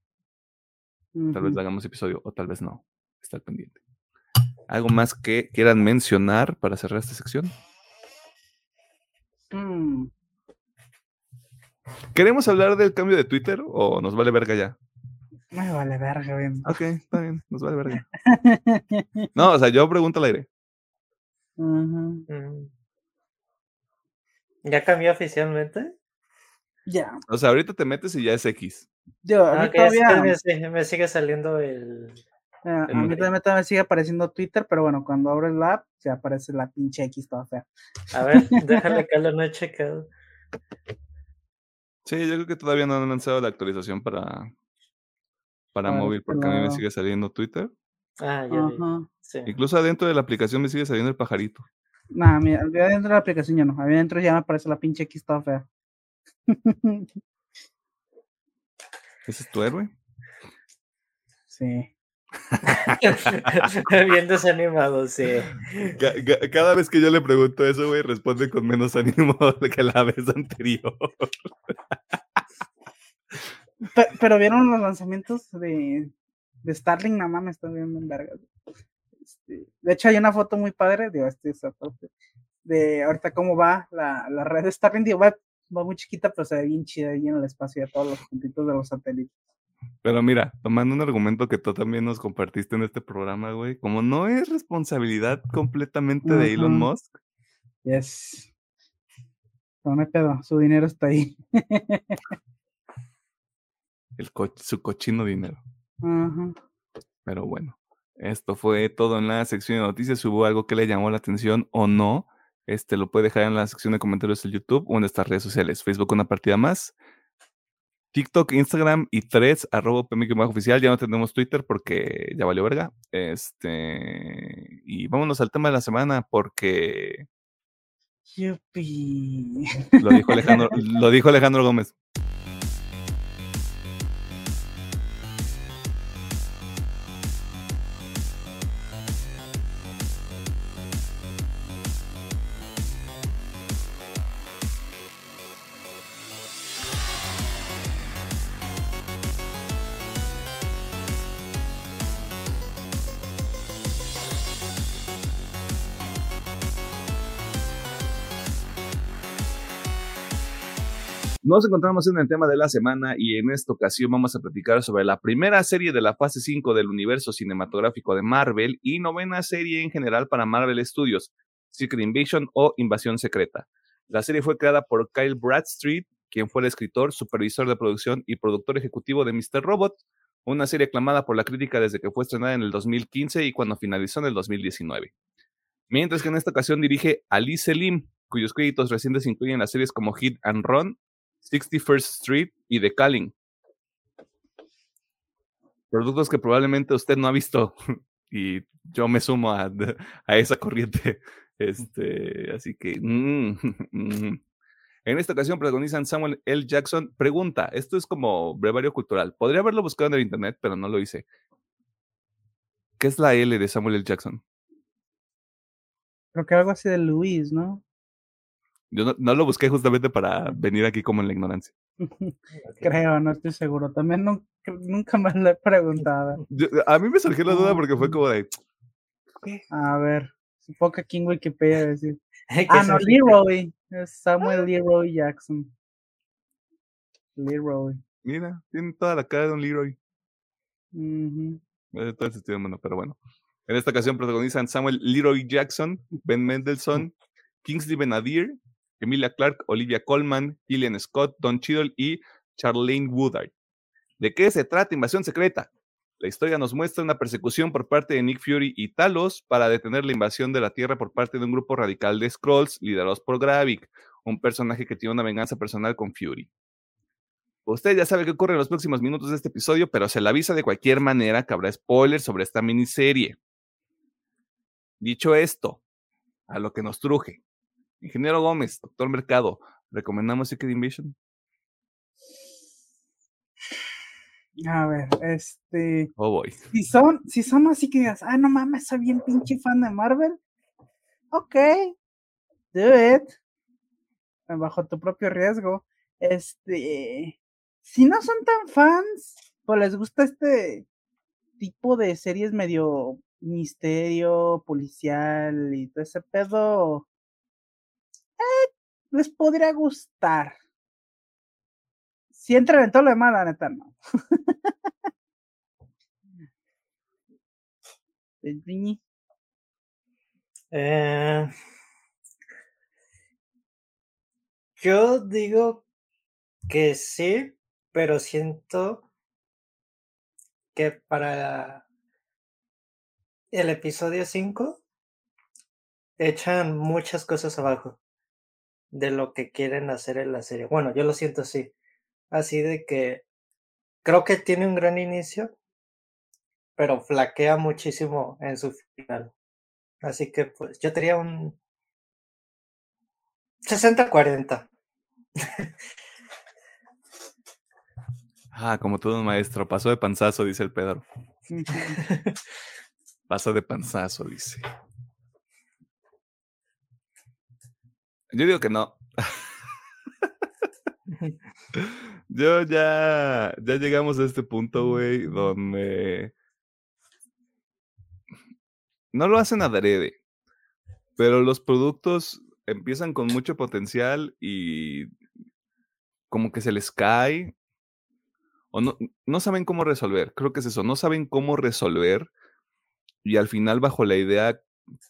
Tal vez hagamos episodio o tal vez no. Está pendiente. ¿Algo más que quieran mencionar para cerrar esta sección? Mm, ¿Queremos hablar del cambio de Twitter o nos vale verga ya? Me vale verga, bien. Ok, está bien, nos vale verga. No, o sea, yo pregunto al aire. Mm. ¿Ya cambió oficialmente? Ya. O sea, ahorita te metes y ya es X. Yo, a mí Ah, es- todavía, me, sigue- me sigue saliendo el. eh, a el- mí también, también sigue apareciendo Twitter, pero bueno, cuando abres la app, se aparece la pinche X toda fea. A ver, déjale que lo no he checado. Sí, yo creo que todavía no han lanzado la actualización para, para móvil, porque a mí me sigue saliendo Twitter. Ah, ya. Sí. Incluso adentro de la aplicación me sigue saliendo el pajarito. Nah, mira, ya dentro de la aplicación ya no. A mí adentro ya me aparece la pinche X toda fea. ¿Ese es tu héroe? sí. Bien desanimado, sí. Ca- ca- Cada vez que yo le pregunto eso, güey, responde con menos ánimo que la vez anterior. Pe- Pero, vieron los lanzamientos de, de Starlink, nada más me están viendo en vergas. Este, de hecho, hay una foto muy padre, digo, este es aparte, de ahorita cómo va la, la red de Starlink, digo, va, va muy chiquita, pero se ve bien chida ahí en el espacio de todos los puntitos de los satélites. Pero mira, tomando un argumento que tú también nos compartiste en este programa, güey, como no es responsabilidad completamente de Elon. Musk, Yes. No me pedo, su dinero está ahí. el co- su cochino dinero. Pero bueno, esto fue todo en la sección de noticias. Si hubo algo que le llamó la atención o no, este lo puede dejar en la sección de comentarios de YouTube o en nuestras redes sociales. Facebook una partida más. TikTok, Instagram y Threads, arroba bajo oficial. Ya no tenemos Twitter porque ya valió verga. Este. Y vámonos al tema de la semana porque Yupi. lo dijo Alejandro, lo dijo Alejandro Gómez. Nos encontramos en el tema de la semana y en esta ocasión vamos a platicar sobre la primera serie de la fase 5 del universo cinematográfico de Marvel y novena serie en general para Marvel Studios, Secret Invasion o Invasión Secreta. La serie fue creada por Kyle Bradstreet, quien fue el escritor, supervisor de producción y productor ejecutivo de Mr. Robot, una serie aclamada por la crítica desde que fue estrenada en el 2015 y cuando finalizó en el 2019. Mientras que en esta ocasión dirige Ali Selim, cuyos créditos recientes incluyen las series como Hit and Run, 61st Street y The Calling. Productos que probablemente usted no ha visto y yo me sumo a, a esa corriente. Este, así que, mm, mm. en esta ocasión protagonizan Samuel L. Jackson. Pregunta, esto es como brevario cultural. Podría haberlo buscado en el internet, pero no lo hice. ¿Qué es la L de Samuel L. Jackson? Creo que algo así de Luis, ¿no? Yo no, no lo busqué justamente para venir aquí como en la ignorancia. Creo, no estoy seguro. También nunca, nunca me lo he preguntado. Yo- a mí me surgió la duda porque fue como de, A ver, supongo que aquí en Wikipedia decir. Ah, no, Leroy. Es Samuel Leroy Jackson. Leroy. mira, tiene toda la cara de un Leroy. Ujú. Eh, Todo el sentido mundo, pero bueno. En esta ocasión protagonizan Samuel Leroy Jackson, Ben Mendelssohn, Kingsley Benadir, Emilia Clarke, Olivia Colman, Gillian Scott, Don Cheadle y Charlene Woodard. ¿De qué se trata Invasión Secreta? La historia nos muestra una persecución por parte de Nick Fury y Talos para detener la invasión de la Tierra por parte de un grupo radical de Skrulls liderados por Gravik, un personaje que tiene una venganza personal con Fury. Usted ya sabe qué ocurre en los próximos minutos de este episodio, pero se le avisa de cualquier manera que habrá spoilers sobre esta miniserie. Dicho esto, a lo que nos truje. Ingeniero Gómez, doctor Mercado, ¿recomendamos Secret Invasion? A ver, este. Oh, boy. Si son, si son así que digas, ah, no mames, soy bien pinche fan de Marvel. Ok. Do it. Bajo tu propio riesgo. Este. Si no son tan fans, pues les gusta este tipo de series medio misterio, policial y todo ese pedo. Les podría gustar. Si entran en todo lo demás, la neta no. Eh, yo digo que sí, pero siento que para el episodio 5 echan muchas cosas abajo de lo que quieren hacer en la serie. Bueno, yo lo siento así. Así de que creo que tiene un gran inicio, pero flaquea muchísimo en su final. Así que pues yo tenía un 60-40. Ah, como todo un maestro, pasó de panzazo, dice el Pedro. Pasó de panzazo, dice. Yo digo que no. Yo ya, ya llegamos a este punto, güey, donde no lo hacen adrede, pero los productos empiezan con mucho potencial y como que se les cae o no, no saben cómo resolver. Creo que es eso, no saben cómo resolver y al final bajo la idea,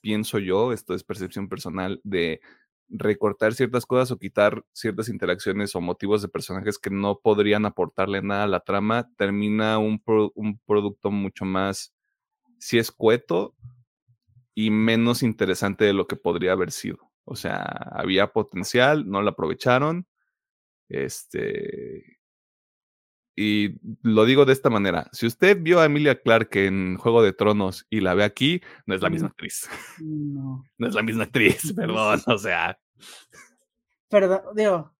pienso yo, esto es percepción personal, de recortar ciertas cosas o quitar ciertas interacciones o motivos de personajes que no podrían aportarle nada a la trama, termina un, un producto mucho más, si escueto y menos interesante de lo que podría haber sido. O sea, había potencial, no lo aprovecharon. Este. Y lo digo de esta manera. Si usted vio a Emilia Clarke en Juego de Tronos y la ve aquí, no es la misma actriz. No. No es la misma actriz, perdón, o sea. Perdón, digo,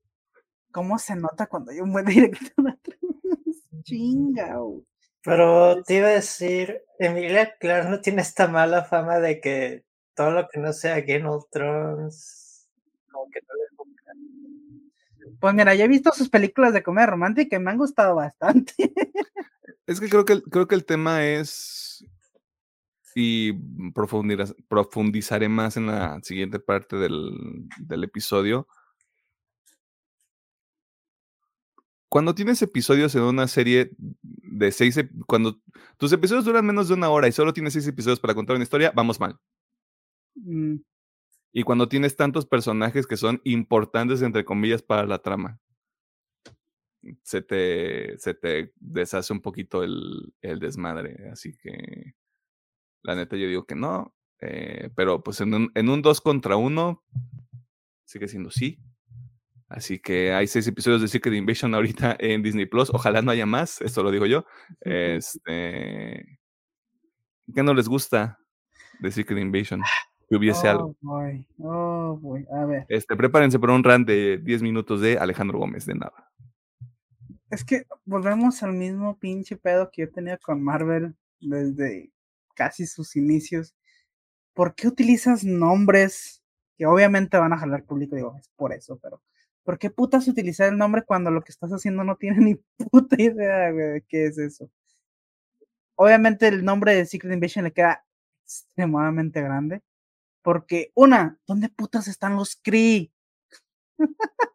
¿cómo se nota cuando hay un buen director atrás? Chinga. Pero te iba a decir, Emilia Clarke no tiene esta mala fama de que todo lo que no sea Game of Thrones, como que no. Pues mira, ya he visto sus películas de comedia romántica y me han gustado bastante. Es que creo que, creo que el tema es, y profundizaré más en la siguiente parte del, del episodio, cuando tienes episodios en una serie de seis, cuando tus episodios duran menos de una hora y solo tienes seis episodios para contar una historia, vamos mal. Mm, Y cuando tienes tantos personajes que son importantes, entre comillas, para la trama, se te, se te deshace un poquito el, el desmadre. Así que, la neta, yo digo que no. eh, pero pues en un, en un 2 contra 1, sigue siendo sí. Así que hay seis episodios de Secret Invasion ahorita en Disney Plus. Ojalá no haya más, esto lo digo yo. Este. ¿Qué no les gusta de Secret Invasion? Que hubiese algo. oh, boy, oh, boy. A ver, Este, prepárense para un run de 10 minutos de Alejandro Gómez, de nada. es que volvemos al mismo pinche pedo que yo tenía con Marvel desde casi sus inicios. ¿Por qué utilizas nombres que obviamente van a jalar público? Digo, es por eso, pero ¿por qué putas utilizar el nombre cuando lo que estás haciendo no tiene ni puta idea, güey, de qué es eso? Obviamente el nombre de Secret Invasion le queda extremadamente grande. Porque, una, ¿dónde putas están los Kree?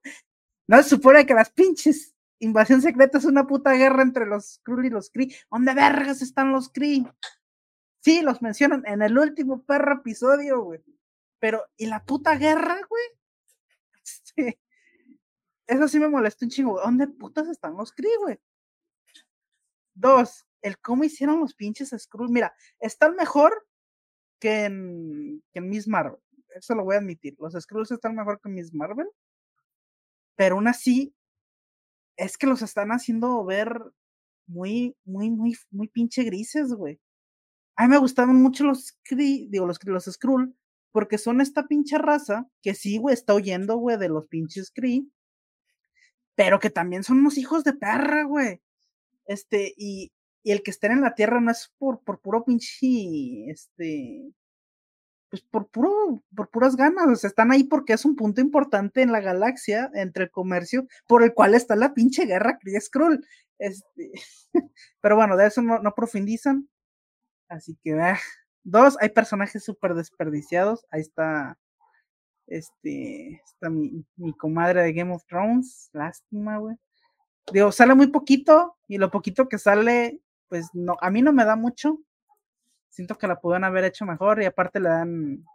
no se supone que las pinches invasión secreta es una puta guerra entre los Skrull y los Kree. ¿Dónde vergas están los Kree? Sí, los mencionan en el último perro episodio, güey. Pero, ¿y la puta guerra, güey? Este, eso sí me molestó un chingo. ¿Dónde putas están los Kree, güey? Dos, el cómo hicieron los pinches Skrull. Mira, están mejor que en, que en Miss Marvel. Eso lo voy a admitir. Los Skrulls están mejor que Miss Marvel. Pero aún así, es que los están haciendo ver muy, muy, muy, muy pinche grises, güey. A mí me gustaban mucho los digo, los, los Skrull, porque son esta pinche raza que sí, güey, está huyendo, güey, de los pinches Kree, pero que también son unos hijos de perra, güey. Este, y, y el que estén en la Tierra no es por, por puro pinche, este, pues por puro, por puras ganas, están ahí porque es un punto importante en la galaxia entre el comercio por el cual está la pinche guerra Kree Skrull. Este, pero bueno, de eso no, no profundizan. Así que, ah, dos, hay personajes súper desperdiciados. Ahí está, este, está mi, mi comadre de Game of Thrones. Lástima, güey. Digo, sale muy poquito y lo poquito que sale, pues no, a mí no me da mucho. Siento que la pudieron haber hecho mejor y aparte le dan,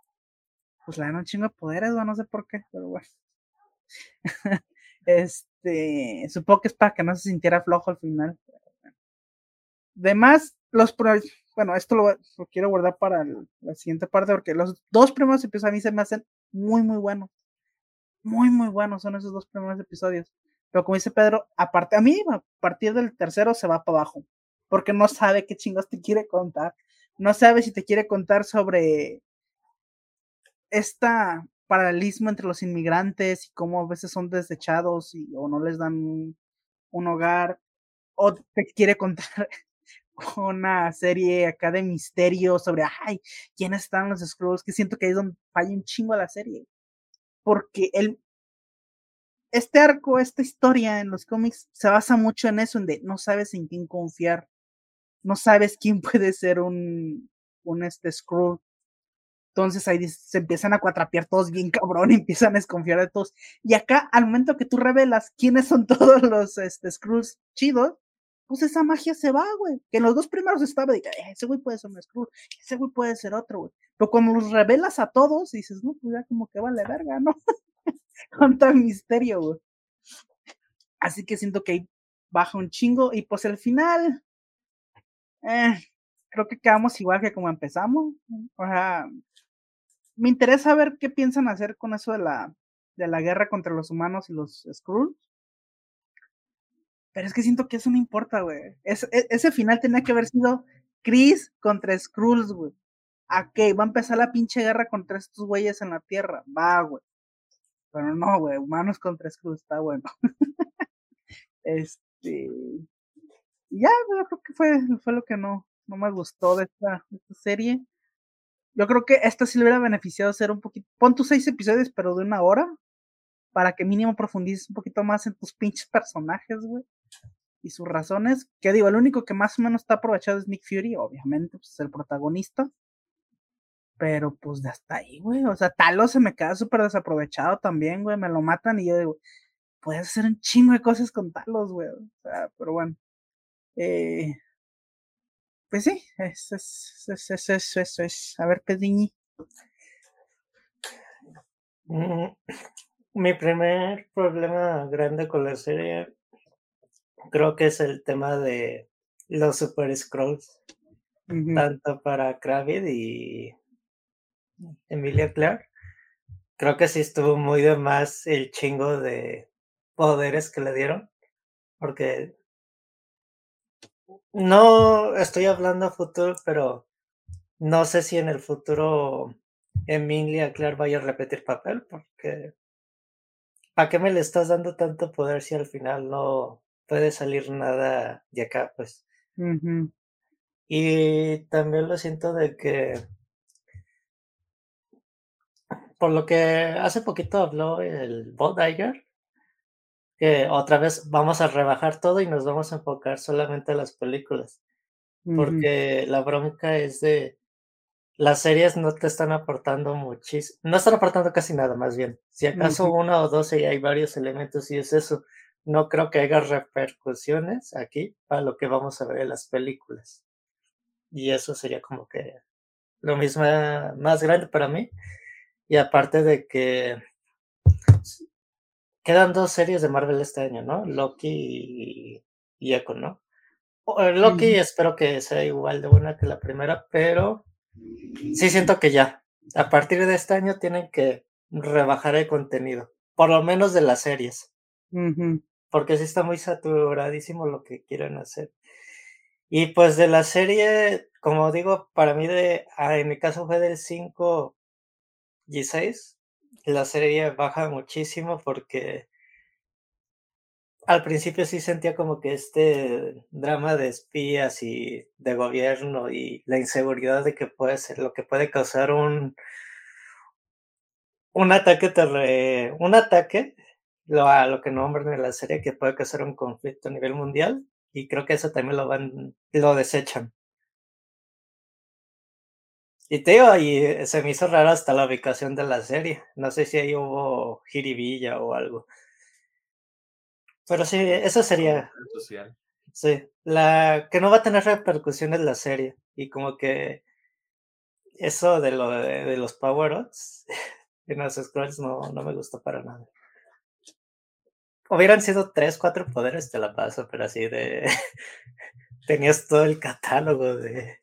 pues le dan un chingo de poderes, no sé por qué, pero bueno. este, supongo que es para que no se sintiera flojo al final. Además, los bueno, esto lo, quiero guardar para la siguiente parte porque los dos primeros episodios a mí se me hacen muy, muy buenos. Muy, muy buenos son esos dos primeros episodios. Pero como dice Pedro, aparte, a mí a partir del tercero se va para abajo porque no sabe qué chingos te quiere contar. No sabe si te quiere contar sobre este paralelismo entre los inmigrantes y cómo a veces son desechados y, o no les dan un hogar, o te quiere contar una serie acá de misterio sobre, ay, ¿quiénes están los Scrolls? Que siento que ahí es donde falla un chingo la serie. Porque el, este arco, esta historia en los cómics se basa mucho en eso, en de no sabes en quién confiar no sabes quién puede ser un, un este Skrull. Entonces ahí se empiezan a cuatrapear todos bien cabrón, y empiezan a desconfiar de todos. Y acá, al momento que tú revelas quiénes son todos los este, Skrulls chidos, pues esa magia se va, güey. Que en los dos primeros estaba de eh, ese güey puede ser un Skrull, ese güey puede ser otro, güey. Pero cuando los revelas a todos, dices, no, pues ya como que vale verga, ¿no? Con todo el misterio, güey. Así que siento que ahí baja un chingo. Y pues el final, eh, creo que quedamos igual que como empezamos. O sea, me interesa ver qué piensan hacer con eso de la, de la guerra contra los humanos y los Skrulls. Pero es que siento que eso no importa, güey. E, ese final tenía que haber sido Chris contra Skrulls, güey. ¿A qué? Va a empezar la pinche guerra contra estos güeyes en la Tierra. Va, güey. Pero no, güey. Humanos contra Skrulls está bueno. este ya, yo creo que fue, fue lo que no, no me gustó de esta, serie. Yo creo que esta sí le hubiera beneficiado ser un poquito. Pon tus seis episodios, pero de una hora. Para que mínimo profundices un poquito más en tus pinches personajes, güey. Y sus razones. Que digo, el único que más o menos está aprovechado es Nick Fury, obviamente, pues es el protagonista. Pero pues de hasta ahí, güey. O sea, Talos se me queda súper desaprovechado también, güey. Me lo matan y yo digo, puedes hacer un chingo de cosas con Talos, güey. O sea, pero bueno. Eh, pues sí, eso es, eso es, eso es, A ver, Pediñi. Mm, mi primer problema grande con la serie creo que es el tema de los Super Scrolls, tanto para Kravid y Emilia Clark. Creo que sí estuvo muy de más el chingo de poderes que le dieron, porque no estoy hablando a futuro, pero no sé si en el futuro Emilia Clark vaya a repetir papel, porque ¿para qué me le estás dando tanto poder si al final no puede salir nada de acá? Pues. Y también lo siento de que, por lo que hace poquito habló el Bob Iger, que otra vez vamos a rebajar todo y nos vamos a enfocar solamente a las películas. Porque la bronca es de las series no te están aportando muchísimo, no están aportando casi nada más bien. Si acaso uno o dos y hay varios elementos y es eso. No creo que haya repercusiones aquí para lo que vamos a ver en las películas. Y eso sería como que lo mismo más grande para mí. Y aparte de que quedan dos series de Marvel este año, ¿no? Loki y, Echo, ¿no? Eh, Loki espero que sea igual de buena que la primera, pero sí siento que ya, a partir de este año tienen que rebajar el contenido, por lo menos de las series, porque sí está muy saturadísimo lo que quieren hacer. Y pues de la serie, como digo, para mí de, ah, en mi caso fue del 5 y 6, la serie baja muchísimo porque al principio sí sentía como que este drama de espías y de gobierno y la inseguridad de que puede ser lo que puede causar un un ataque terre, un ataque lo, a lo que nombran en la serie que puede causar un conflicto a nivel mundial y creo que eso también lo van lo desechan y te digo, y se me hizo raro hasta la ubicación de la serie. No sé si ahí hubo jiribilla o algo. Pero sí, eso sería. Sí, la que no va a tener repercusiones la serie. Y como que eso de lo de, los power-ups en los scrolls no, no me gustó para nada. hubieran sido tres, cuatro poderes, te la paso, pero así de. Tenías todo el catálogo de,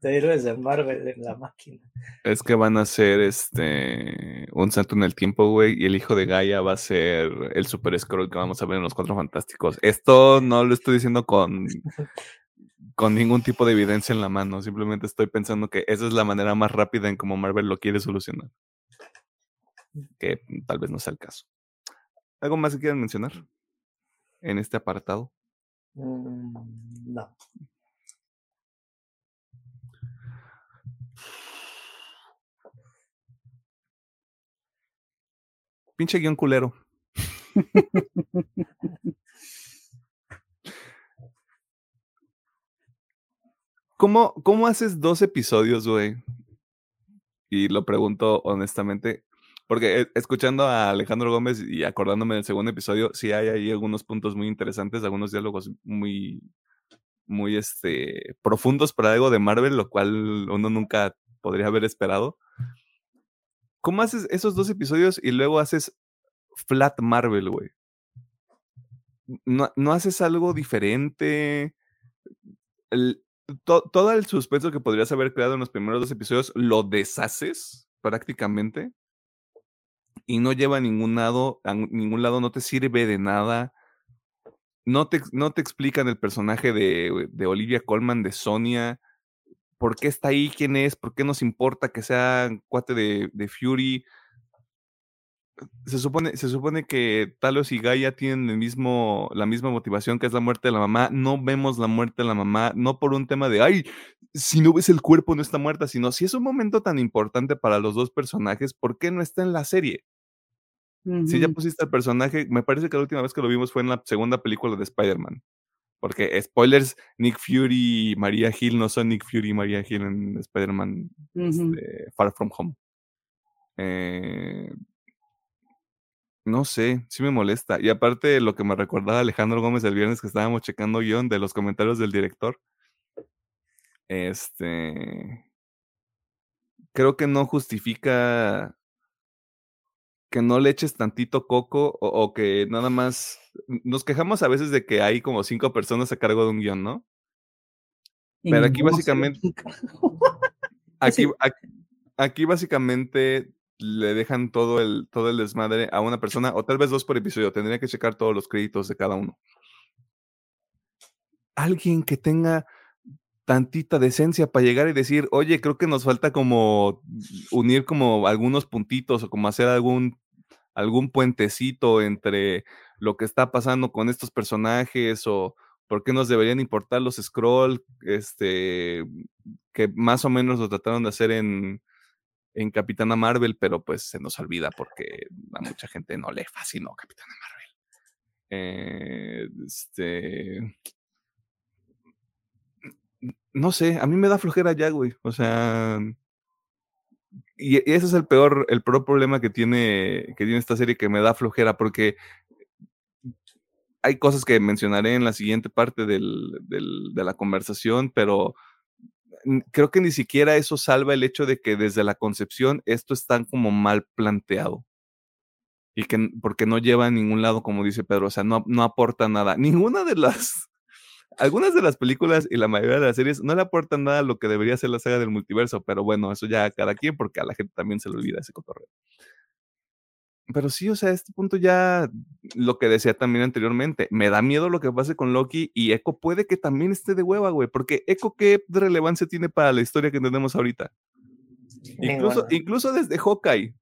de héroes de Marvel en la máquina. Es que van a ser este un salto en el tiempo, güey, y el hijo de Gaia va a ser el super scroll que vamos a ver en los Cuatro Fantásticos. Esto no lo estoy diciendo con, con ningún tipo de evidencia en la mano, simplemente estoy pensando que esa es la manera más rápida en cómo Marvel lo quiere solucionar. Que tal vez no sea el caso. ¿Algo más que quieran mencionar en este apartado? Mm, no. Pinche guion culero. ¿Cómo, ¿Cómo haces dos episodios, güey? Y lo pregunto honestamente, porque eh, escuchando a Alejandro Gómez y acordándome del segundo episodio, sí hay ahí algunos puntos muy interesantes, algunos diálogos muy, muy este, profundos para algo de Marvel, lo cual uno nunca podría haber esperado. ¿Cómo haces esos dos episodios y luego haces Flat Marvel, güey? ¿No, ¿No, haces algo diferente? Todo el suspenso que podrías haber creado en los primeros dos episodios lo deshaces prácticamente y no lleva a ningún lado, a ningún lado no te sirve de nada. No te, no te explican el personaje de, de Olivia Colman, de Sonia, por qué está ahí, quién es, por qué nos importa que sea cuate de, de Fury. Se supone, se supone que Talos y Gaia tienen el mismo, la misma motivación que es la muerte de la mamá. No vemos la muerte de la mamá, no por un tema de, ay, si no ves el cuerpo no está muerta, sino si es un momento tan importante para los dos personajes, ¿por qué no está en la serie? Uh -huh. Si ya pusiste al personaje, me parece que la última vez que lo vimos fue en la segunda película de Spider-Man. Porque, spoilers, Nick Fury y María Hill no son Nick Fury y María Hill en Spider-Man uh -huh. este, Far From Home. Eh, no sé, sí me molesta. Y aparte, lo que me recordaba Alejandro Gómez el viernes que estábamos checando guion de los comentarios del director. Este. Creo que no justifica que no le eches tantito coco o, o, que nada más. Nos quejamos a veces de que hay como cinco personas a cargo de un guion, ¿no? Pero aquí básicamente. Aquí, aquí, aquí, básicamente le dejan todo el, todo el desmadre a una persona, o tal vez dos por episodio. Tendría que checar todos los créditos de cada uno. Alguien que tenga tantita decencia para llegar y decir, oye, creo que nos falta como unir como algunos puntitos o como hacer algún, algún puentecito entre lo que está pasando con estos personajes o por qué nos deberían importar los scroll, este, que más o menos lo trataron de hacer en, en Capitana Marvel, pero pues se nos olvida porque a mucha gente no le fascinó Capitana Marvel. Eh, este no sé, a mí me da flojera ya, güey. O sea, y, y, ese es el peor, el peor problema que tiene, que tiene esta serie, que me da flojera, porque hay cosas que mencionaré en la siguiente parte de la conversación, pero creo que ni siquiera eso salva el hecho de que desde la concepción esto está como mal planteado. Y que porque no lleva a ningún lado, como dice Pedro, o sea, no aporta nada. Ninguna de las algunas de las películas y la mayoría de las series no le aportan nada a lo que debería ser la saga del multiverso, pero bueno, eso ya a cada quien, porque a la gente también se le olvida ese cotorreo. Pero sí, o sea, a este punto ya lo que decía también anteriormente, me da miedo lo que pase con Loki y Echo puede que también esté de hueva, güey, porque Echo qué relevancia tiene para la historia que tenemos ahorita. Incluso, incluso desde Hawkeye.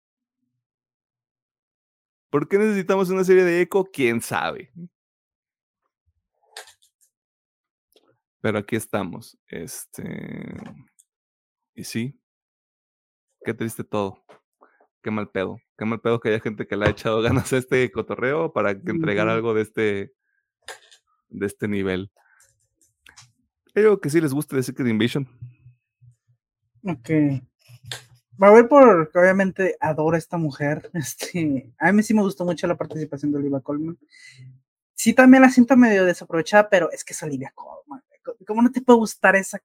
¿Por qué necesitamos una serie de Echo? ¿Quién sabe? Pero aquí estamos. Este. Y sí. Qué triste todo. Qué mal pedo. Qué mal pedo que haya gente que le ha echado ganas a este cotorreo para entregar algo de este. de este nivel. Pero que sí les guste de Secret Invasion. Ok. Va a ver porque obviamente adoro a esta mujer. Este, a mí sí me gustó mucho la participación de Olivia Colman. Sí, también la siento medio desaprovechada, pero es que es Olivia Colman. ¿Cómo no te puede gustar esa,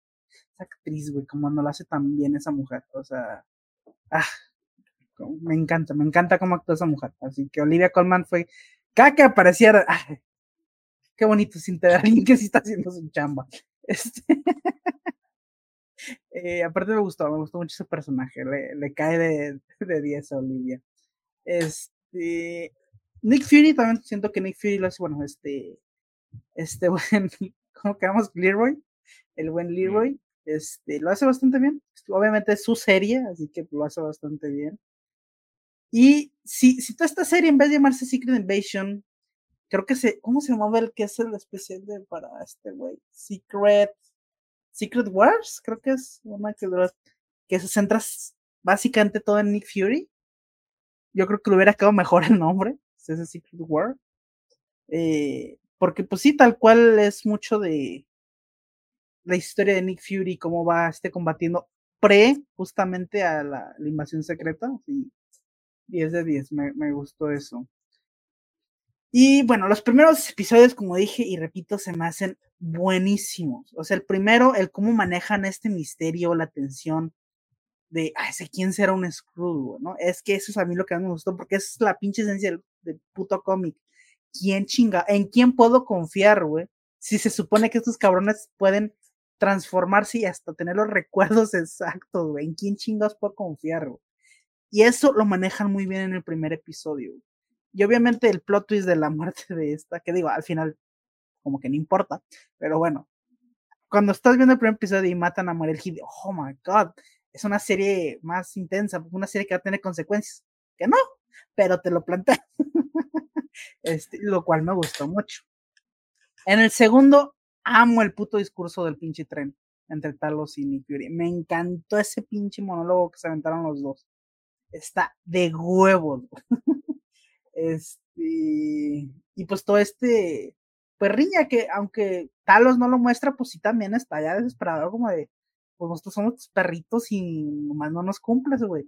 actriz, güey? Como no la hace tan bien esa mujer. O sea, ah, me encanta, me encanta cómo actúa esa mujer. Así que Olivia Colman fue cada que apareciera, qué bonito sin tener alguien que sí está haciendo su chamba. Este, eh, aparte me gustó, me gustó mucho ese personaje, le, le cae de, de 10 a Olivia. Este, Nick Fury, también siento que Nick Fury lo hace, bueno, este, este buen, ¿cómo quedamos? Leroy, el buen Leroy, este, lo hace bastante bien. Obviamente es su serie, así que lo hace bastante bien. Y si, si toda esta serie, en vez de llamarse Secret Invasion, creo que se, ¿cómo se llamaba el que es el especial de para este güey? Secret, Secret Wars, creo que es una que, que se centra básicamente todo en Nick Fury. Yo creo que le hubiera quedado mejor el nombre, ese Secret War. Eh, porque pues sí, tal cual es mucho de la historia de Nick Fury, cómo va este combatiendo pre justamente a la, invasión secreta. Sí, 10 de 10, me, gustó eso. Y bueno, los primeros episodios, como dije y repito, se me hacen buenísimos. O sea, el primero, el cómo manejan este misterio, la tensión de, ay, ¿quién será un Skrull? ¿no? Es que eso es a mí lo que más me gustó, porque es la pinche esencia del, puto cómic. ¿Quién chinga? ¿En quién puedo confiar, güey? Si se supone que estos cabrones pueden transformarse y hasta tener los recuerdos exactos, güey. ¿En quién chingados puedo confiar, güey? Y eso lo manejan muy bien en el primer episodio. Y obviamente el plot twist de la muerte de esta, que digo, al final como que no importa, pero bueno, cuando estás viendo el primer episodio y matan a Mariel Hill, oh my god, es una serie más intensa, una serie que va a tener consecuencias. Que no, pero te lo plantea. este, lo cual me gustó mucho. En el segundo, amo el puto discurso del pinche tren entre Talos y Nick. Me encantó ese pinche monólogo que se aventaron los dos. Está de huevos. este, y pues todo este perriña que aunque Talos no lo muestra, pues sí también está ya desesperado como de, pues nosotros somos tus perritos y nomás no nos cumples, güey.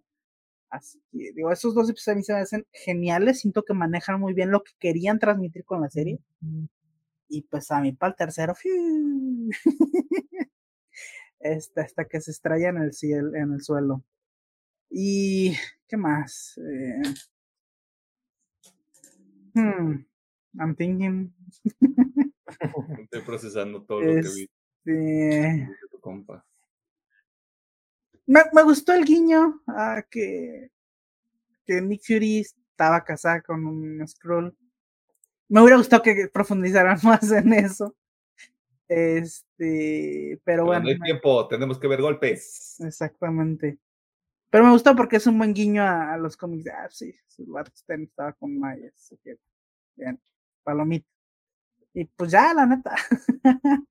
Así que, digo, esos dos episodios a mí se me hacen geniales, siento que manejan muy bien lo que querían transmitir con la serie. Y pues a mí para el tercero, este, hasta que se estrella en el, cielo, en el suelo. Y, ¿qué más? Eh, hmm, I'm thinking. Estoy procesando todo lo que vi. Este, me, me, gustó el guiño a que, que Nick Fury estaba casada con un Scroll. Me hubiera gustado que profundizaran más en eso. Este, pero, bueno. No hay tiempo, tenemos que ver golpes. Exactamente. Pero me gustó porque es un buen guiño a, los cómics. Ah, sí, su estaba con Maya. Bien, palomita. Y pues ya, la neta.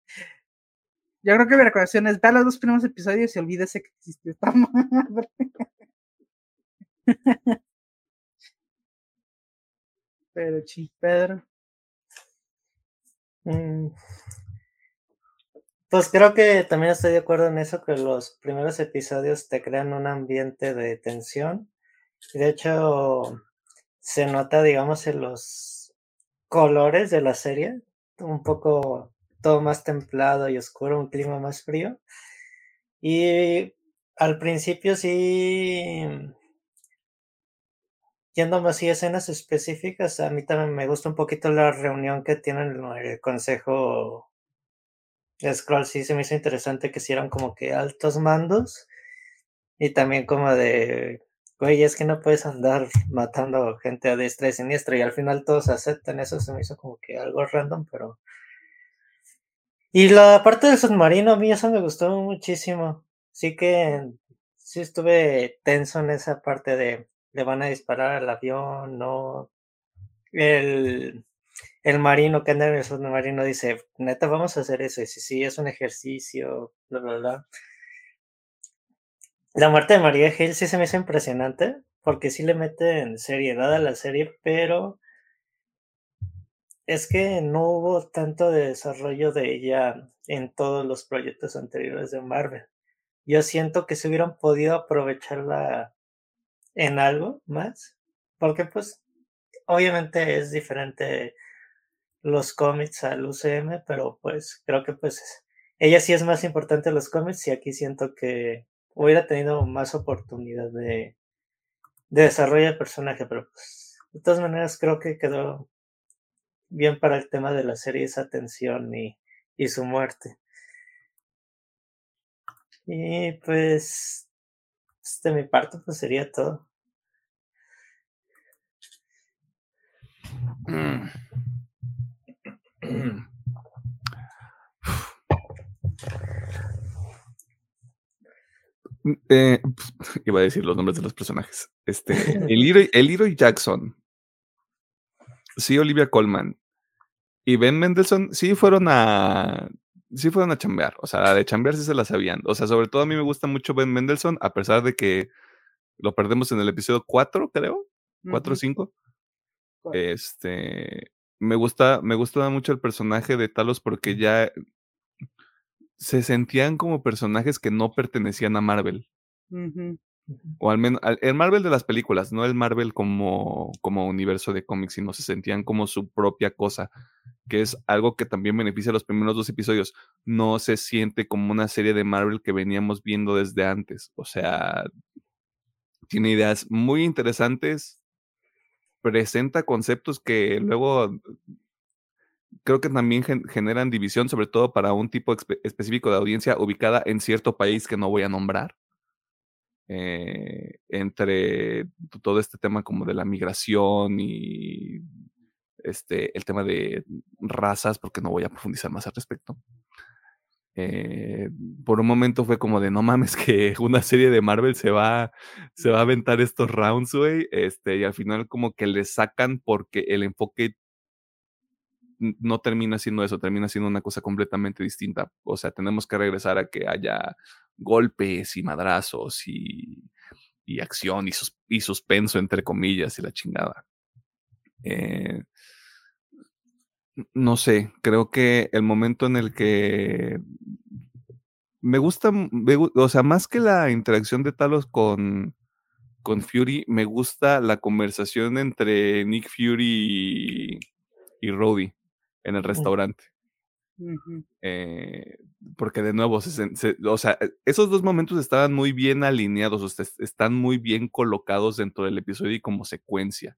Yo creo que mi recomendación es ver los dos primeros episodios y olvídese que existió esta madre. Pero sí, Pedro. Mm. Pues creo que también estoy de acuerdo en eso, que los primeros episodios te crean un ambiente de tensión. De hecho, se nota, digamos, en los colores de la serie, un poco todo más templado y oscuro, un clima más frío. Y al principio sí, yendo más a escenas específicas, a mí también me gusta un poquito la reunión que tienen el consejo Scroll, sí se me hizo interesante que hicieran como que altos mandos y también como de, güey, es que no puedes andar matando gente a diestra y siniestra y al final todos aceptan eso, se me hizo como que algo random, pero y la parte del submarino, a mí eso me gustó muchísimo. Sí que sí estuve tenso en esa parte de le van a disparar al avión, no. El, el marino que anda en el submarino dice, neta, vamos a hacer eso. Y si sí, es un ejercicio, bla, bla, bla. La muerte de María Hill sí se me hizo impresionante, porque sí le mete en seriedad a la serie, pero es que no hubo tanto desarrollo de ella en todos los proyectos anteriores de Marvel. Yo siento que se hubieran podido aprovecharla en algo más, porque pues obviamente es diferente los cómics al UCM, pero pues creo que pues ella sí es más importante los cómics y aquí siento que hubiera tenido más oportunidad de, de desarrollo de personaje, pero pues de todas maneras creo que quedó bien para el tema de la serie esa tensión y, y su muerte. Y pues, pues, de mi parte, pues sería todo. Mm. Eh, iba a decir los nombres de los personajes. Este, el Leroy Jackson. Sí, Olivia Colman. Y Ben Mendelssohn sí fueron a. Sí fueron a chambear. O sea, de chambear sí se la sabían. O sea, sobre todo a mí me gusta mucho Ben Mendelssohn, a pesar de que lo perdemos en el episodio 4, creo. 4 o 5. Este. Me gusta, me gusta mucho el personaje de Talos porque ya se sentían como personajes que no pertenecían a Marvel. O al menos el Marvel de las películas, no el Marvel como, como universo de cómics, sino se sentían como su propia cosa, que es algo que también beneficia a los primeros dos episodios. No se siente como una serie de Marvel que veníamos viendo desde antes. O sea, tiene ideas muy interesantes, presenta conceptos que luego creo que también generan división, sobre todo para un tipo específico de audiencia ubicada en cierto país que no voy a nombrar. Eh, entre todo este tema como de la migración y este, el tema de razas, porque no voy a profundizar más al respecto. Eh, por un momento fue como de no mames que una serie de Marvel se va, se va a aventar estos rounds, este, y al final como que le sacan porque el enfoque no termina siendo eso, termina siendo una cosa completamente distinta. O sea, tenemos que regresar a que haya golpes y madrazos y, acción y, suspenso, entre comillas, y la chingada. Eh, no sé, creo que el momento en el que me gusta, o sea, más que la interacción de Talos con, con Fury, me gusta la conversación entre Nick Fury y, y Rhodey en el restaurante. Eh, porque de nuevo, o sea, e, esos dos momentos estaban muy bien alineados, o están muy bien colocados dentro del episodio y como secuencia.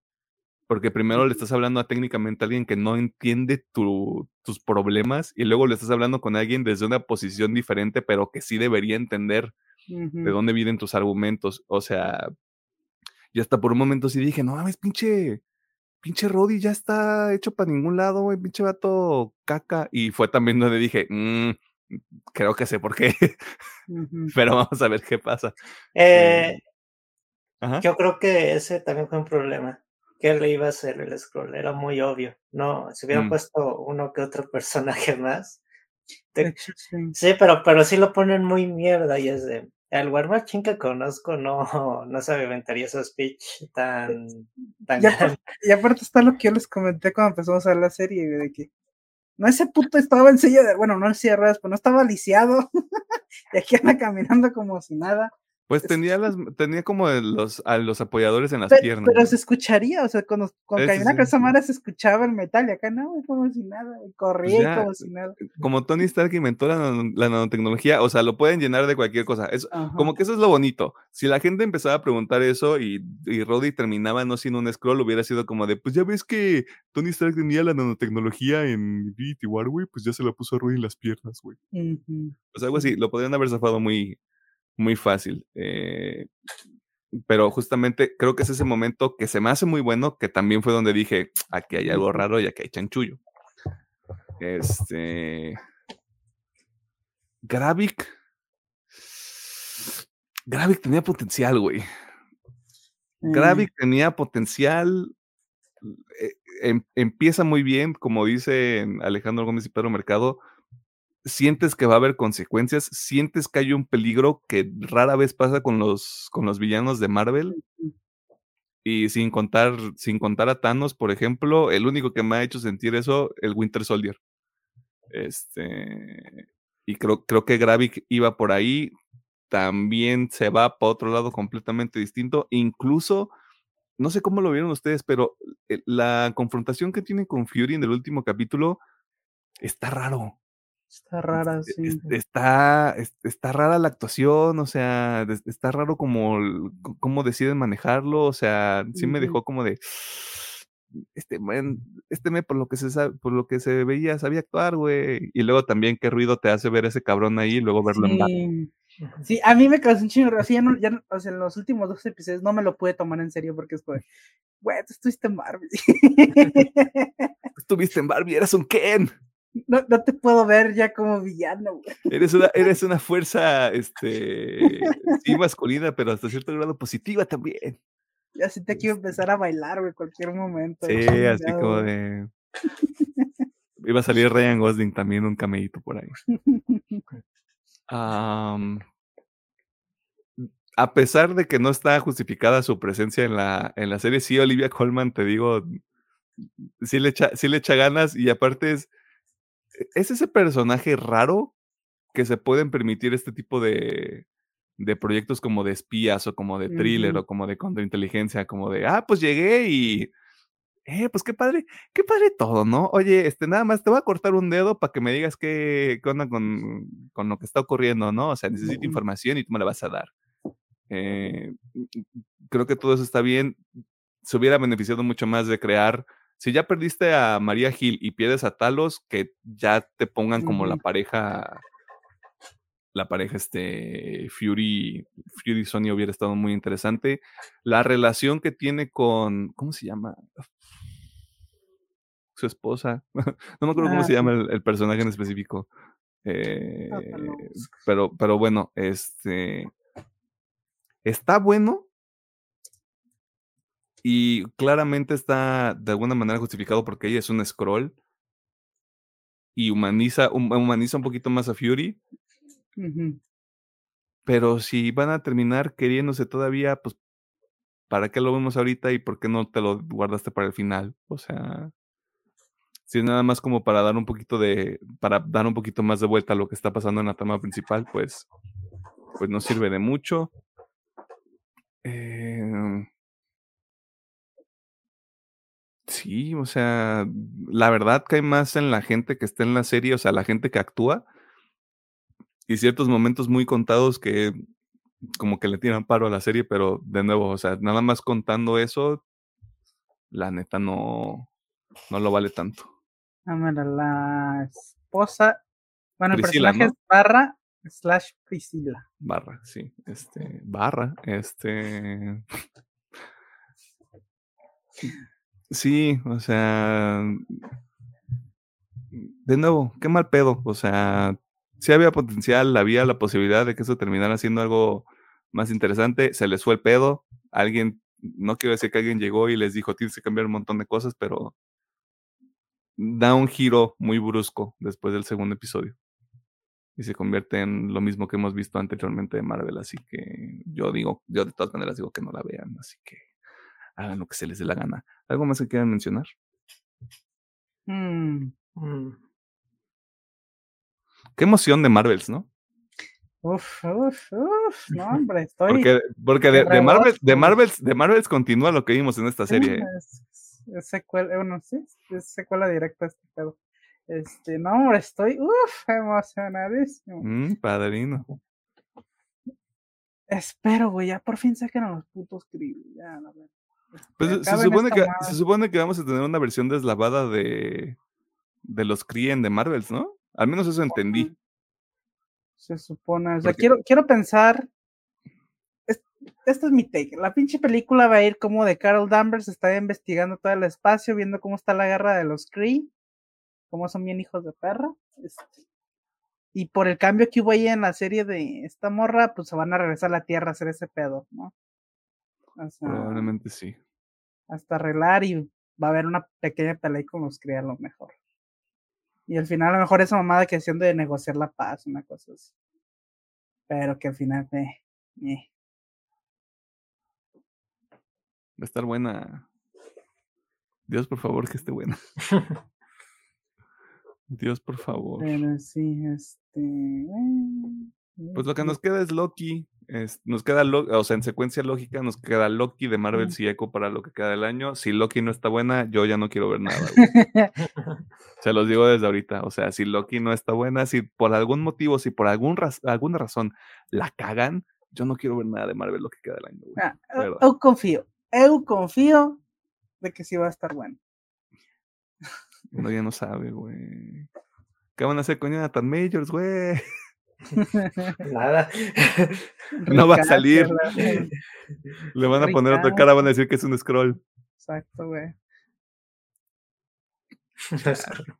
Porque primero le estás hablando a técnicamente a alguien que no entiende tus problemas y luego le estás hablando con alguien desde una posición diferente, pero que sí debería entender de dónde vienen tus argumentos. O sea, y hasta por un momento sí dije, no mames, pinche, pinche Roddy ya está hecho para ningún lado, güey, pinche vato caca. Y fue también donde dije, mm, creo que sé por qué. Pero vamos a ver qué pasa. Eh, yo creo que ese también fue un problema. Que le iba a hacer el scroll, era muy obvio. No, si hubieran mm. puesto uno que otro personaje más. sí, pero, pero sí lo ponen muy mierda y es de el War Machine que conozco no, no se aventaría su speech tan, tan y, aparte, está lo que yo les comenté cuando empezamos a ver la serie, de que no ese puto estaba en silla de, bueno, no en silla de ruedas, pero no estaba lisiado, y aquí anda caminando como si nada. Pues tenía las, tenía como los, a los apoyadores en las piernas. Pero se escucharía, o sea, cuando, cuando caía una casa mala se escuchaba el metal y acá no, como si nada, corría pues como si nada. Como Tony Stark inventó la, nanotecnología, o sea, lo pueden llenar de cualquier cosa. Es, como que eso es lo bonito. Si la gente empezaba a preguntar eso y, y Roddy terminaba no siendo un scroll, hubiera sido como de, pues ya ves que Tony Stark tenía la nanotecnología en Infinity War, güey, pues ya se la puso a Roddy en las piernas, güey. O sea, algo así, lo podrían haber zafado muy, muy fácil. Eh, pero justamente creo que es ese momento que se me hace muy bueno, que también fue donde dije, aquí hay algo raro y aquí hay chanchullo. Este. Gravik. Gravik tenía potencial, güey. Gravik mm. tenía potencial. Eh, em, empieza muy bien, como dice Alejandro Gómez y Pedro Mercado sientes que va a haber consecuencias, sientes que hay un peligro que rara vez pasa con los, con los villanos de Marvel. Y sin contar, sin contar a Thanos, por ejemplo, el único que me ha hecho sentir eso, el Winter Soldier. Este, y creo, creo que Gravik iba por ahí. También se va para otro lado completamente distinto. Incluso, no sé cómo lo vieron ustedes, pero eh, la confrontación que tiene con Fury en el último capítulo está raro. Está rara, sí. Está, está rara la actuación, o sea, está raro como cómo deciden manejarlo, o sea, sí me dejó como de, este men, este men por lo que se sabe, por lo que se veía, sabía actuar, güey. Y luego también qué ruido te hace ver ese cabrón ahí y luego verlo en Sí. Sí, a mí me causó un chingo, así ya no, ya no- o sea, en los últimos dos episodios no me lo pude tomar en serio porque es como, güey, tú estuviste en Barbie. Estuviste en Barbie, eras un Ken. No, no te puedo ver ya como villano, güey. Eres una, eres una fuerza, este, sí, masculina, pero hasta cierto grado positiva también. Ya sí te quiero empezar a bailar, güey, cualquier momento. Sí, así como de. Iba a salir Ryan Gosling también, un camellito por ahí. Am, a pesar de que no está justificada su presencia en la, en la serie, sí, Olivia Colman, te digo, sí le echa, sí le echa ganas y aparte es, es ese personaje raro que se pueden permitir este tipo de, de proyectos como de espías o como de thriller o como de contrainteligencia, como de, ah, pues llegué y, eh, pues qué padre, qué padre todo, ¿no? Oye, este, nada más te voy a cortar un dedo para que me digas qué, qué onda con, con lo que está ocurriendo, ¿no? O sea, necesito información y tú me la vas a dar. Eh, creo que todo eso está bien. Se hubiera beneficiado mucho más de crear. Si ya perdiste a María Gil y pierdes a Talos, que ya te pongan como la pareja. La pareja este Fury, Fury Sony hubiera estado muy interesante. La relación que tiene con. ¿Cómo se llama? Su esposa. no me acuerdo cómo Ah, se llama el, el personaje en específico. Eh, pero, pero bueno, este. Está bueno. Y claramente está de alguna manera justificado porque ella es un scroll. Y humaniza, hum- humaniza un poquito más a Fury. Pero si van a terminar queriéndose todavía, pues, ¿para qué lo vemos ahorita y por qué no te lo guardaste para el final? O sea, si es nada más como para dar un poquito de, para dar un poquito más de vuelta a lo que está pasando en la trama principal, pues, pues no sirve de mucho. Eh, sí, o sea, la verdad cae más en la gente que está en la serie, o sea, la gente que actúa y ciertos momentos muy contados que como que le tiran paro a la serie, pero de nuevo, o sea, nada más contando eso, la neta no, no lo vale tanto. Ah, mira, la esposa. Bueno, el personaje ¿no? es Barra slash Priscila. Barra, sí, este, barra, este. Sí, o sea, de nuevo, qué mal pedo, o sea, sí había potencial, había la posibilidad de que eso terminara siendo algo más interesante, se les fue el pedo, alguien, no quiero decir que alguien llegó y les dijo, tienes que cambiar un montón de cosas, pero da un giro muy brusco después del segundo episodio. Y se convierte en lo mismo que hemos visto anteriormente de Marvel. Así que yo digo, yo de todas maneras digo que no la vean. Así que hagan lo que se les dé la gana. ¿Algo más que quieran mencionar? Mm, Mm. Qué emoción de Marvels, ¿no? Uf, uf, uf. No, hombre, estoy. Porque, porque de, de Marvel, de. Marvels, de Marvels continúa lo que vimos en esta serie. ¿eh? Es, es secuela, bueno, sí, es secuela directa este pedo. Este, no, hombre, estoy, uf, emocionadísimo. Mm, padrino. Espero, güey, ya por fin saquen a los putos Kree, ya, la verdad. Pues se supone, esta que, se supone que vamos a tener una versión deslavada de, de los Krien de Marvels, ¿no? Al menos eso entendí. Se supone, o sea, quiero, quiero pensar. es- Este es mi take. La pinche película va a ir como de Carol Danvers está investigando todo el espacio, viendo cómo está la guerra de los Kree, cómo son bien hijos de perra. este, y por el cambio que hubo ahí en la serie de esta morra, pues se van a regresar a la Tierra a hacer ese pedo, ¿no? O sea, Probablemente sí. Hasta arreglar y va a haber una pequeña pelea con los Kree a lo mejor. Y al final a lo mejor esa mamada que hacían de negociar la paz, una cosa así. Pero que al final, eh, eh. Va a estar buena. Dios, por favor, que esté buena. Dios, por favor. Pero sí, este. Pues lo que nos queda es Loki. Es- nos queda, o sea, en secuencia lógica, nos queda Loki de Marvel y Echo para lo que queda del año. Si Loki no está buena, yo ya no quiero ver nada. Se los digo desde ahorita. O sea, si Loki no está buena, si por algún motivo, si por algún raz- alguna razón la cagan, yo no quiero ver nada de Marvel lo que queda del año. ah, eu confío, eu confío de que sí va a estar bueno. Uno ya no sabe, güey. ¿Qué van a hacer con Jonathan Majors, güey? Nada. No va a salir. Le van a poner otra cara, van a decir que es un scroll. Exacto, güey.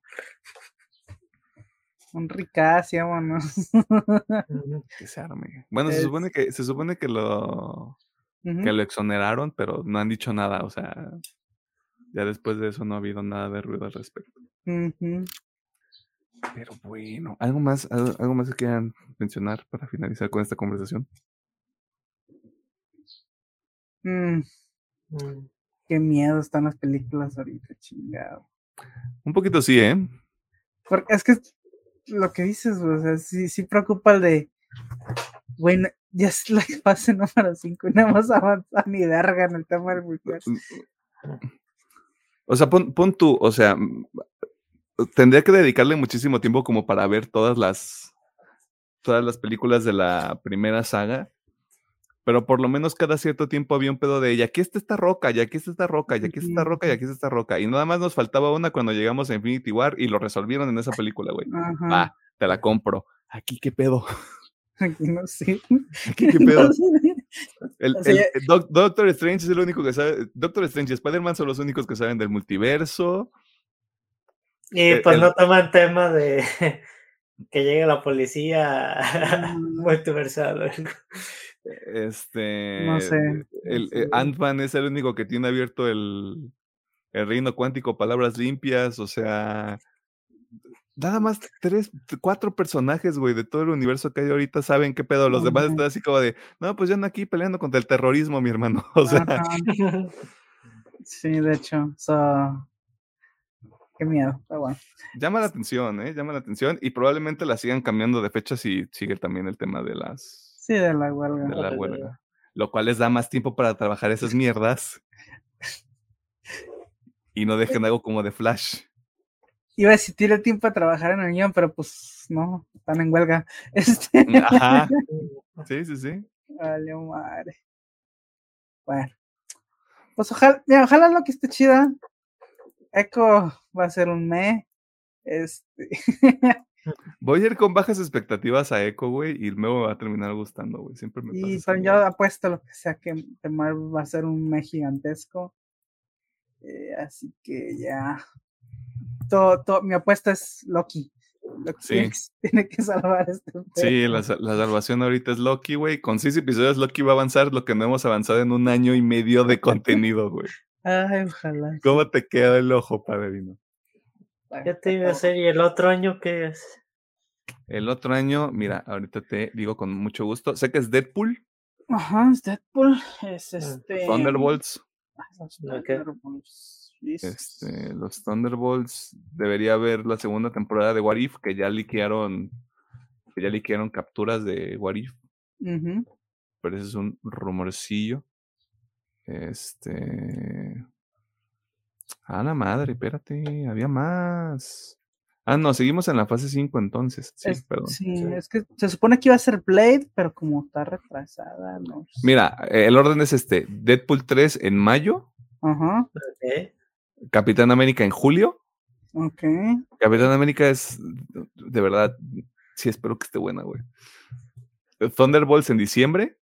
Un ricasi, vámonos. Que se arme. Bueno, se supone que, se supone que lo, que lo exoneraron, pero no han dicho nada. O sea, ya después de eso no ha habido nada de ruido al respecto. Ujú. Pero bueno, ¿algo más, algo, algo más que quieran mencionar para finalizar con esta conversación? Mm, Mm, qué miedo están las películas ahorita, chingado. Un poquito sí, ¿eh? Porque es que lo que dices, güey, o sea, sí, sí preocupa el de, güey, no- ya es la fase número 5 y nada más avanza ni verga en el tema del multiverso. O sea, pon, pon tú, o sea, mm, tendría que dedicarle muchísimo tiempo como para ver todas las todas las películas de la primera saga, pero por lo menos cada cierto tiempo había un pedo de, y aquí está esta roca, y aquí está esta roca, y aquí está esta roca, y aquí está esta roca, y nada más nos faltaba una cuando llegamos a Infinity War y lo resolvieron en esa película, güey. Va, te la compro. Aquí qué pedo, aquí no sé. aquí qué pedo. No sé. El, O sea, el- ya- el Doc- Doctor Strange es el único que sabe. Doctor Strange y Spider-Man son los únicos que saben del multiverso. Y Eh, pues el- no toman tema de que llegue la policía Mm. multiversal. o algo. Este. No sé, El, eh, Ant-Man es el único que tiene abierto el, el reino cuántico, palabras limpias. O sea. Nada más tres, cuatro personajes, güey, de todo el universo que hay ahorita saben qué pedo. Los demás están así como de, no, pues yo ando aquí peleando contra el terrorismo, mi hermano. O sea, Ajá, sí, de hecho, so, qué miedo, pero bueno. llama la atención, ¿eh? Llama la atención y probablemente la sigan cambiando de fecha si sigue también el tema de las Sí, de la huelga. de la huelga. Lo cual les da más tiempo para trabajar esas mierdas. Y no dejen algo como de Flash. Iba a decir, tiene tiempo de trabajar en el guion, pero pues no, están en huelga. Este, Ajá. Sí, sí, sí. vale, madre. Bueno, pues ojalá, mira, ojalá lo que esté chida. Echo va a ser un me. Este, Voy a ir con bajas expectativas a Echo, güey, y luego me va a terminar gustando, güey. Siempre me pasa y pero yo apuesto lo que sea que Marvel va a ser un me gigantesco. Eh, así que ya. Todo, todo, mi apuesta es Loki. Loki Sí. tiene, que, tiene que salvar este. Sí, la, la salvación ahorita es Loki, güey. Con seis episodios Loki va a avanzar lo que no hemos avanzado en un año y medio de contenido, güey. Ay, ojalá. ¿Cómo te queda el ojo, padrino? Ya te iba a hacer, ¿y el otro año qué es? El otro año, mira, ahorita te digo con mucho gusto. Sé que es Deadpool, Ajá, es Deadpool. Es Ah, este. Thunderbolts. los Ok. Thunderbolts, yes. Este, los Thunderbolts. Debería haber la segunda temporada de What If, que ya liquearon, que ya liquearon capturas de What If, Ujú. pero ese es un rumorcillo. Este. Ah, la madre, espérate, había más. Ah, no, seguimos en la fase 5 entonces. Sí, Es- perdón. sí, Sí. es que se supone que iba a ser Blade, pero como está retrasada, no sé. Mira, eh, el orden es este: Deadpool 3 en mayo, Ajá. Capitán América en julio. ok. Capitán América es, de verdad, sí espero que esté buena, güey. Thunderbolts en diciembre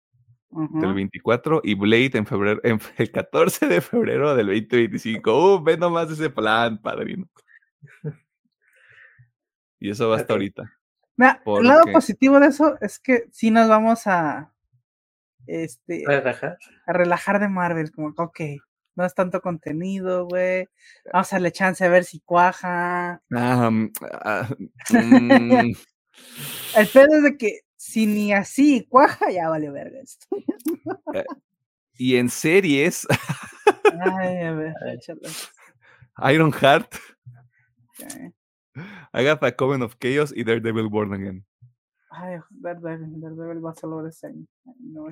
del Ajá. 24 y Blade en febrero, en el 14 de febrero del 2025. Uh, ve nomás ese plan, padrino. Y eso va hasta ahorita. Mira, el lado positivo de eso es que sí nos vamos a este Relajar. a relajar de Marvel, como que, ok, no es tanto contenido, güey. Vamos a darle chance a ver si cuaja. Ah, mm, El pedo es de que si ni así cuaja, ya vale verga esto. y en series, Ay, a ver. Iron Heart, ok. Agatha Coven of Chaos y Daredevil Born Again. Ay, Daredevil, Daredevil va a ese año. Ay, no.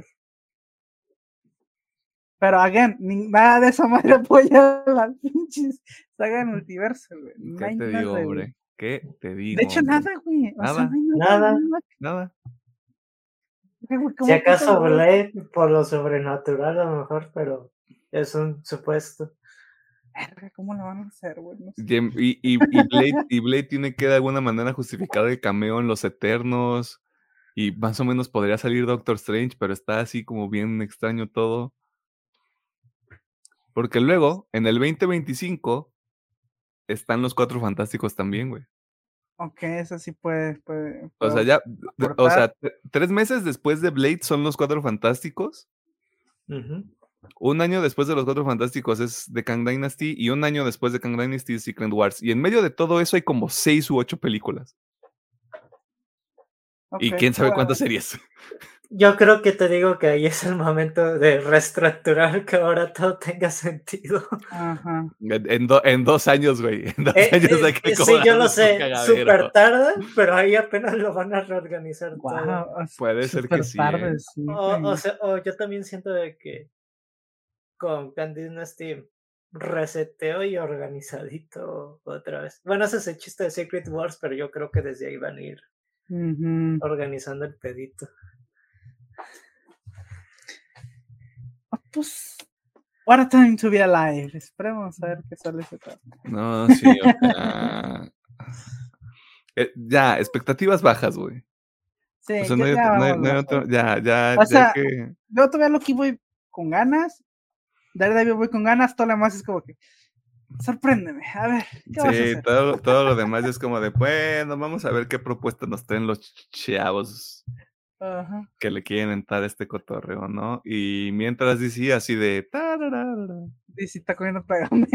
Pero, again, nada de esa madre apoya las pinches saga multiverso, güey. ¿Qué te digo, hombre? ¿Qué te digo? De hecho, hombre? nada, güey. O sea, Nada. no hay Nada. Nada. güey, ¿cómo Si acaso? Blade por lo sobrenatural a lo mejor, pero es un supuesto. ¿Cómo lo van a hacer, güey? y, y, Blade, y Blade tiene que de alguna manera justificar el cameo en Los Eternos. Y más o menos podría salir Doctor Strange, pero está así como bien extraño todo. Porque luego, en el 2025, están los Cuatro Fantásticos también, güey. Ok, eso sí puede. puede, o sea, ya. O sea, tres meses después de Blade son los Cuatro Fantásticos. Un año después de los Cuatro Fantásticos es The Kang Dynasty. Y un año después de Kang Dynasty es Secret Wars. Y en medio de todo eso hay como seis u ocho películas y quién sabe cuántas series. Yo creo que te digo que ahí es el momento de reestructurar que ahora todo tenga sentido. En, en, dos años, güey. En dos eh, años hay que eh, Sí, yo lo sé, súper tarde, pero ahí apenas lo van a reorganizar Puede ser que sí. ¿eh? o, sea, o, yo también siento de que con Candy Steam reseteo y organizadito otra vez. Bueno, ese es el chiste de Secret Wars, pero yo creo que desde ahí van a ir organizando el pedito. Ah, pues, what a time to be alive. Esperemos a ver qué sale ese tema. No, sí, eh, ya, expectativas bajas, güey. Sí, ya, ya, o sea, que... Yo todavía lo que voy con ganas. Daredevil voy con ganas, todo lo demás es como que sorpréndeme, a ver. ¿qué sí, Todo, todo lo demás es como de, bueno, vamos a ver qué propuestas nos traen los chavos que le quieren entrar a este cotorreo, ¿no? Y mientras decía así de... Dice está comiendo pegamento.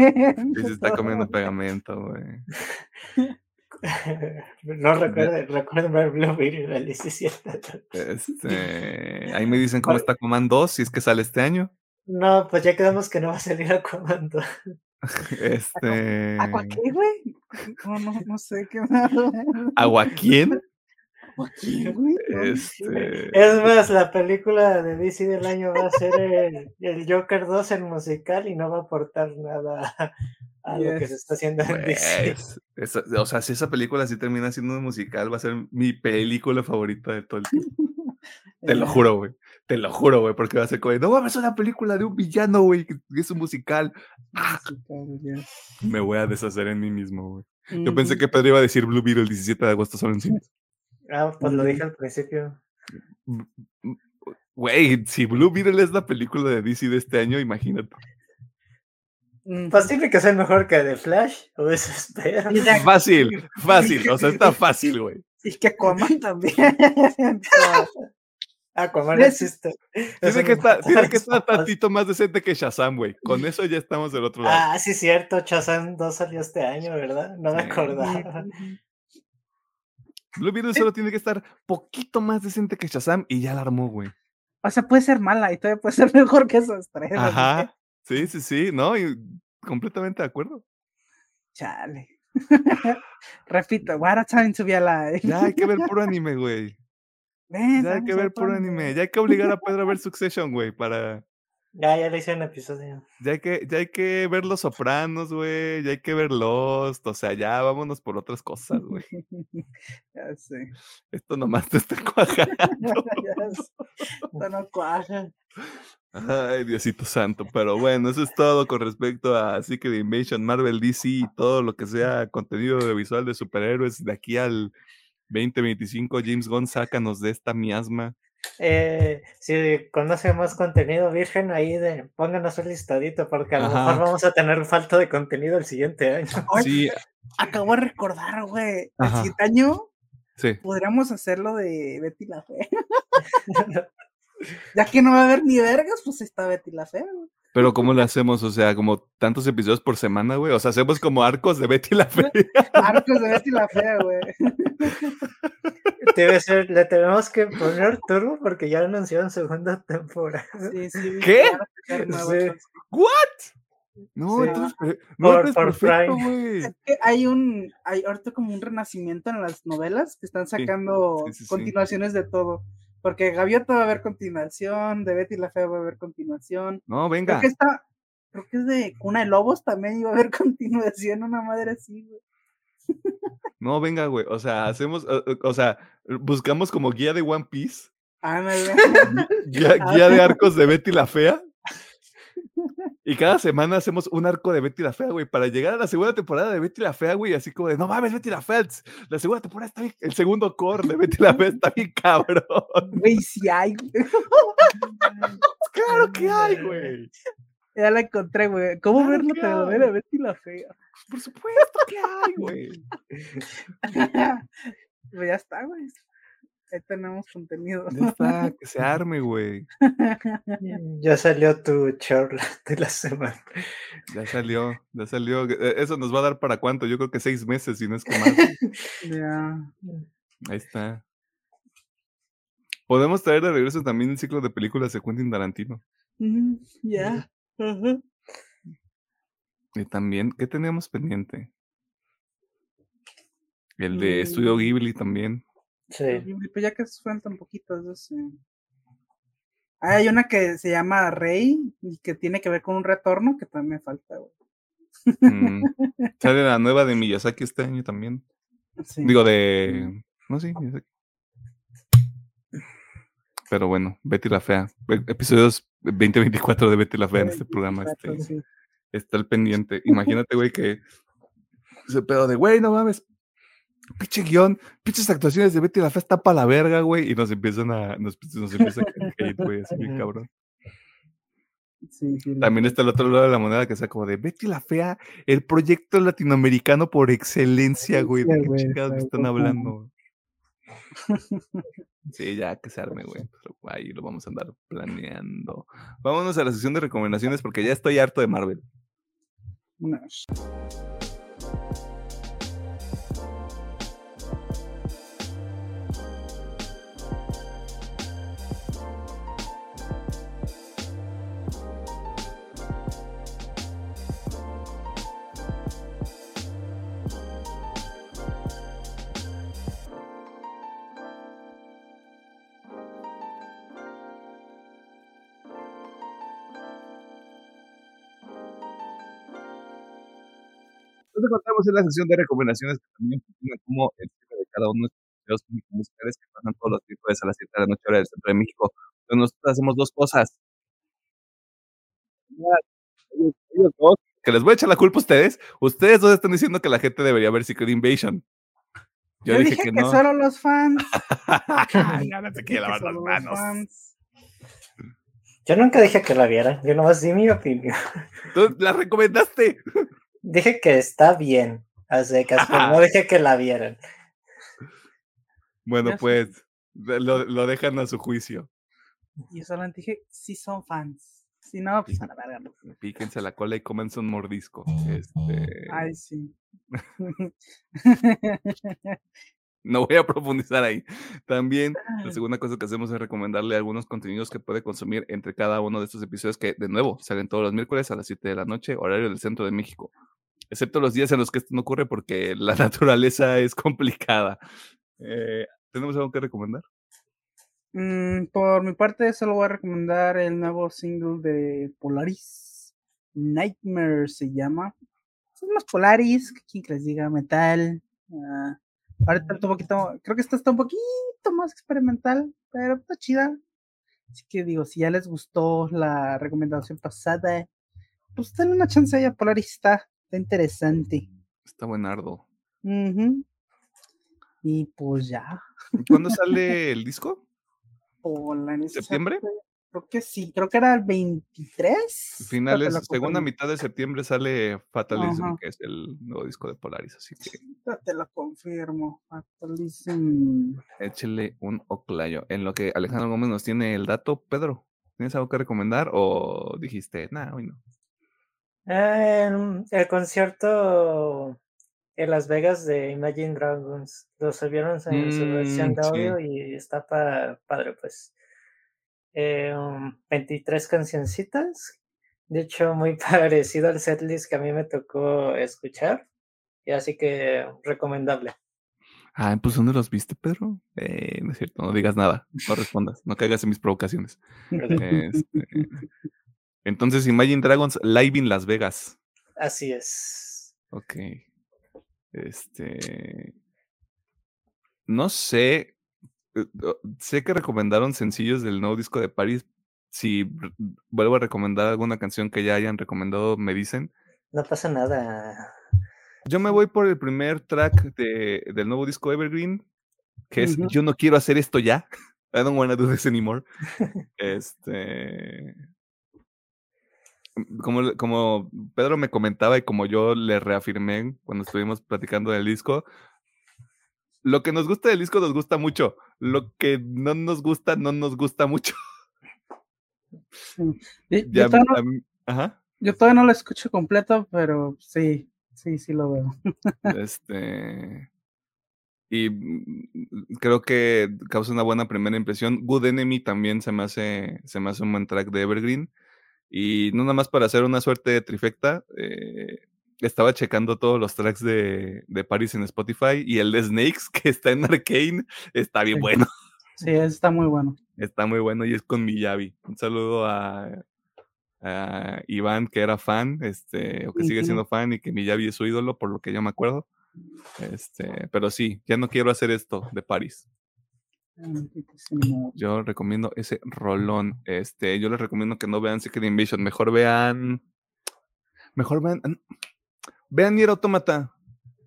Dice está comiendo pegamento, güey. No recuerden, recuerden ver Blue Beetle el 17. Este, ahí me dicen cómo está Command 2, si es que sale este año. No, pues ya quedamos que no va a salir a Command Este. ¿Agua qué, güey? No, no, no sé qué ¿Agua quién? Este... Es más, la película de DC del año va a ser el, Joker 2 en musical y no va a aportar nada a lo que se está haciendo en DC. o sea, si esa película sí termina siendo un musical, va a ser mi película favorita de todo el tiempo. Te lo juro, güey. Te lo juro, güey, porque va a ser como, no mames, es una película de un villano, güey, que es un musical. ¡Ah! Me voy a deshacer en mí mismo, güey. Yo pensé que Pedro iba a decir Blue Beetle el 17 de agosto solo en cines. Ah, pues lo dije al principio. Güey, si Blue Beetle es la película de DC de este año, imagínate. Pues tiene que ser mejor que The Flash, o eso espera. Fácil, fácil, o sea, está fácil, güey. Y que Aquaman también. Aquaman existe. Tiene que, estar, tiene que estar tantito más decente que Shazam, güey. Con eso ya estamos del otro lado. Ah, sí, cierto. Shazam 2 salió este año, ¿verdad? No me acordaba. Blue Beetle solo tiene que estar poquito más decente que Shazam y ya la armó, güey. O sea, puede ser mala y todavía puede ser mejor que esos tres. Ajá. Sí, sí, sí. No, y completamente de acuerdo. Chale. Repito, what a time to be alive. Ya hay que ver puro anime, güey. Ya hay que ver puro anime. Ya hay que obligar a Pedro a ver Succession, güey, para. Ya, ya le hice un episodio. Ya hay que, ya hay que ver Los Sopranos, güey. Ya hay que ver Lost. O sea, ya vámonos por otras cosas, güey. ya sé. Esto nomás te está cuajando. Esto no cuaja. Ay, Diosito Santo. Pero bueno, eso es todo con respecto a Secret Invasion, Marvel DC y todo lo que sea contenido audiovisual de superhéroes de aquí al 2025. James Gunn, sácanos de esta miasma. Eh, si conoce más contenido virgen, ahí de, pónganos un listadito, porque a lo mejor vamos a tener falta de contenido el siguiente año. Sí. Acabo de recordar, güey, el siguiente año sí. podríamos hacerlo de Betty la Fe. ya que no va a haber ni vergas, pues está Betty la Fe, güey. Pero ¿cómo lo hacemos? O sea, como tantos episodios por semana, güey. O sea, hacemos como arcos de Betty la Fea. arcos de Betty la Fea, güey. Debe ser, le tenemos que poner turbo porque ya anunciaron segunda temporada. Sí, sí, ¿Qué? ¿What? No, entonces, no por, es perfecto, güey. hay un, hay ahorita como un renacimiento en las novelas que están sacando continuaciones de todo. Porque Gaviota va a haber continuación, de Betty la Fea va a haber continuación. No, venga. Creo que, está, creo que es de Cuna de Lobos también iba a haber continuación, una madre así, güey. No, venga, güey. O sea, hacemos, o, sea, buscamos como guía de One Piece. Ah, guía, guía de arcos de Betty la Fea. Y cada semana hacemos un arco de Betty la Fea, güey, para llegar a la segunda temporada de Betty la Fea, güey, así como de, no mames, Betty la Fea, la segunda temporada está bien, el segundo core de Betty la Fea está bien cabrón. Güey, sí hay. claro que hay, güey. Ya la encontré, güey. ¿Cómo claro ver la telenovela Betty la Fea? Por supuesto que hay, güey. pues ya está, güey. Ahí tenemos contenido. Ya está, que se arme, güey. Ya salió tu charla de la semana. Ya salió, ya salió. E, eso nos va a dar para cuánto? Yo creo que seis meses, si no es que más. Ya. Ahí está. Podemos traer de regreso también el ciclo de películas de Quentin Tarantino. Ya. Y también, ¿qué teníamos pendiente? El de Estudio Ghibli también. Sí. Pues ya que faltan poquitos de ese. Ah, hay una que se llama Rey y que tiene que ver con un retorno que también me falta, güey. Mm, sale la nueva de Miyazaki este año también. Digo, de. No, sí, Miyazaki. Pero bueno, Betty la Fea. E, episodios 2024 de Betty la Fea en este programa. Este, Está el pendiente. Imagínate, güey, que ese pedo de, güey, no mames, pinche guion, pinches actuaciones de Betty la Fea está para la verga, güey, y nos empiezan a, nos, nos empiezan a hate, güey, así bien cabrón. También está el otro lado de la moneda que sea como de Betty la Fea, el proyecto latinoamericano por excelencia, güey. ¿De qué chingados están hablando? Sí, ya que se arme, güey. ahí lo vamos a andar planeando. Vámonos a la sesión de recomendaciones porque ya estoy harto de Marvel. Nos encontramos en la sesión de recomendaciones que también funciona como el cierre de cada uno de los videos musicales que pasan todos los miércoles a las 7 de la noche hora del centro de México. Entonces nosotros hacemos dos cosas. Que les voy a echar la culpa a ustedes. Ustedes dos están diciendo que la gente debería ver Secret Invasion. Yo, dije, que, no. solo los fans. ya no te quiero lavar las manos. Yo nunca dije que la vieran, yo nomás di mi opinión. Tú la recomendaste. Dije que está bien, así que no dije que la vieran. Bueno, pues lo, lo, dejan a su juicio. Yo solamente dije, si son fans. Si no, pues a la verga. Píquense la cola y cómense un mordisco. Este... Ay, sí. no voy a profundizar ahí. También la segunda cosa que hacemos es recomendarle algunos contenidos que puede consumir entre cada uno de estos episodios que, de nuevo, salen todos los miércoles a las 7 de la noche, horario del centro de México excepto los días en los que esto no ocurre porque la naturaleza es complicada. Eh, ¿Tenemos algo que recomendar? Mm, por mi parte, solo voy a recomendar el nuevo single de Polaris. Nightmare se llama. Son los Polaris, quien les diga, metal. Uh, ahorita un poquito, creo que esta está un poquito más experimental, pero está chida. Así que digo, si ya les gustó la recomendación pasada, pues denle una chance a Polaris está interesante. Está buenardo. Y pues ya. ¿Cuándo sale el disco? ¿En ¿Septiembre? Creo que sí, creo que era el 23. Finales, segunda mitad de septiembre sale Fatalism, que es el nuevo disco de Polaris, así que. te lo confirmo, Fatalism. Échele un oclayo. En lo que Alejandro Gómez nos tiene el dato, Pedro, ¿tienes algo que recomendar o dijiste, nada, hoy no? Em, el concierto en Las Vegas de Imagine Dragons. Lo subieron en su versión mm, de audio y está padre, pues. 23 em, cancioncitas. De hecho, muy parecido al setlist que a mí me tocó escuchar. Y así que recomendable. Ah, pues ¿dónde los viste, Pedro? Eh, no es cierto, no digas nada, no respondas, no caigas en mis provocaciones. este, entonces, Imagine Dragons live in Las Vegas. Así es. Ok. Este. No sé. Eh, sé que recomendaron sencillos del nuevo disco de Paris. si vuelvo a recomendar alguna canción que ya hayan recomendado, me dicen. No pasa nada. Yo me voy por el primer track de, del nuevo disco Evergreen, que es Yo no quiero hacer esto ya. I don't wanna do this anymore. este. Como, como Pedro me comentaba y como yo le reafirmé cuando estuvimos platicando del disco, lo que nos gusta del disco nos gusta mucho. Lo que no nos gusta, no nos gusta mucho. Yo, todavía no, lo escucho completo, pero sí, sí, sí lo veo. este. Y mm, creo que causa una buena primera impresión. Good Enemy también se me hace, se me hace un buen track de Evergreen. Y no nada más para hacer una suerte de trifecta, eh, estaba checando todos los tracks de, de, Paris en Spotify y el de Snakes, que está en Arcane, está bien bueno. Sí, está muy bueno. Está muy bueno y es con Miyavi. Un saludo a, Iván, que era fan, este, o que sigue siendo fan y que Miyavi es su ídolo, por lo que yo me acuerdo. Este, pero sí, ya no quiero hacer esto de Paris. Yo recomiendo ese rolón. Este, yo les recomiendo que no vean Secret Invasion, mejor vean. Mejor vean. Vean Nier Automata.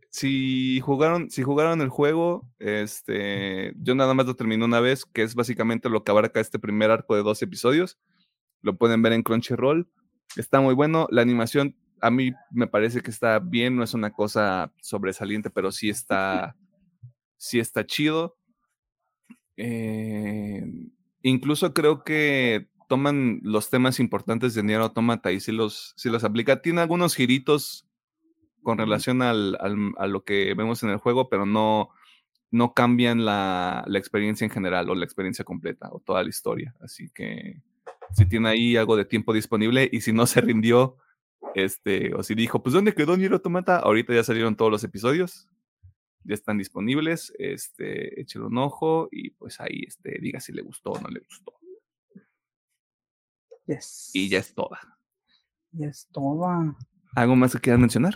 Si jugaron, si jugaron el juego, este, yo nada más lo terminé una vez, que es básicamente lo que abarca este primer arco de dos episodios. Lo pueden ver en Crunchyroll. Está muy bueno. La animación a mí me parece que está bien, no es una cosa sobresaliente, pero sí está, sí está chido. Eh, incluso creo que toman los temas importantes de Nier Automata y si los, si los aplica. Tiene algunos giritos con relación al, a lo que vemos en el juego, pero no, no cambian la, la, experiencia en general o la experiencia completa o toda la historia. Así que si tiene ahí algo de tiempo disponible y si no se rindió, este, o si dijo, pues ¿dónde quedó Nier Automata? Ahorita ya salieron todos los episodios ya están disponibles, este, échale un ojo y pues ahí este, diga si le gustó o no le gustó. Yes. Y ya es toda. Ya es toda. ¿Algo más que quieras mencionar?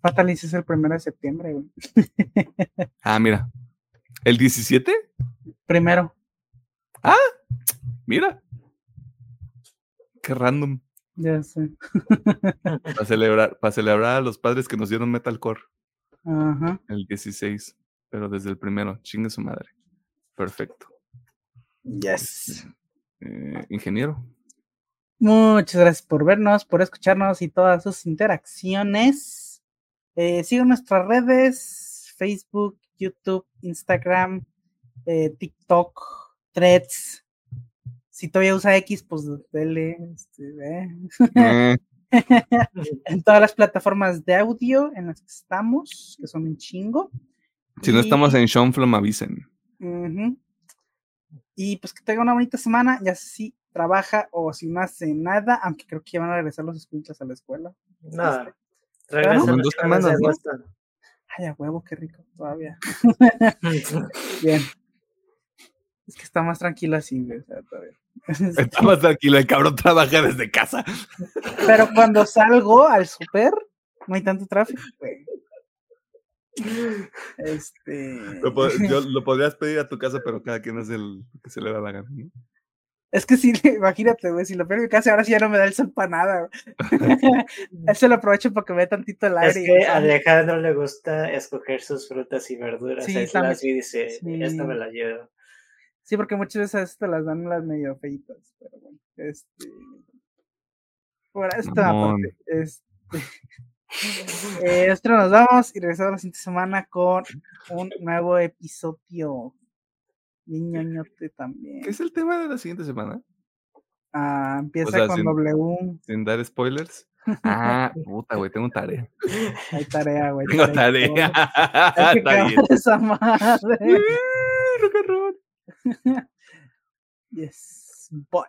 Fatalis es el primero de septiembre, güey. ah, mira. ¿El 17? Primero. Ah, mira. Qué random. Ya sé. para celebrar, para celebrar a los padres que nos dieron metalcore. Ajá. El 16, pero desde el primero, chingue su madre. Perfecto. Yes. Eh, ingeniero. Muchas gracias por vernos, por escucharnos y todas sus interacciones. Eh, sigan nuestras redes, Facebook, YouTube, Instagram, eh, TikTok, Threads. Si todavía usa X, pues dele. Este, eh. en todas las plataformas de audio en las que estamos, que son un chingo. Si no estamos en Shonflo, me avisen. Y pues que tenga una bonita semana, ya si trabaja o si no hace nada, aunque creo que ya van a regresar los escuchas a la escuela. Nada. Regresan dos semanas. Ay, a huevo, qué rico, todavía. Bien. Es que está más tranquilo así, o sea, todavía. Está más tranquilo, el cabrón trabaja desde casa. Pero cuando salgo al super, no hay tanto tráfico, Este. Lo, yo, lo podrías pedir a tu casa, pero cada quien es el que se le da la gana. Es que sí, imagínate, güey, si lo pierdo en casa, ahora sí ya no me da el sol para nada. Se lo aprovecho porque me ve tantito el aire. Es que a Alejandro le gusta escoger sus frutas y verduras. Sí, y dice, esta me la llevo. Sí, porque muchas veces te las dan las medio feitas, pero bueno, este. Por esta parte, este. eh, nos vamos y regresamos la siguiente semana con un nuevo episodio. Niñoñote también. ¿Qué es el tema de la siguiente semana? Ah, empieza con W. Sin dar spoilers. Ah, puta, güey, tengo tarea. Hay tarea, güey. Tengo tarea. Está bien. Esa madre. rock and roll. yes, but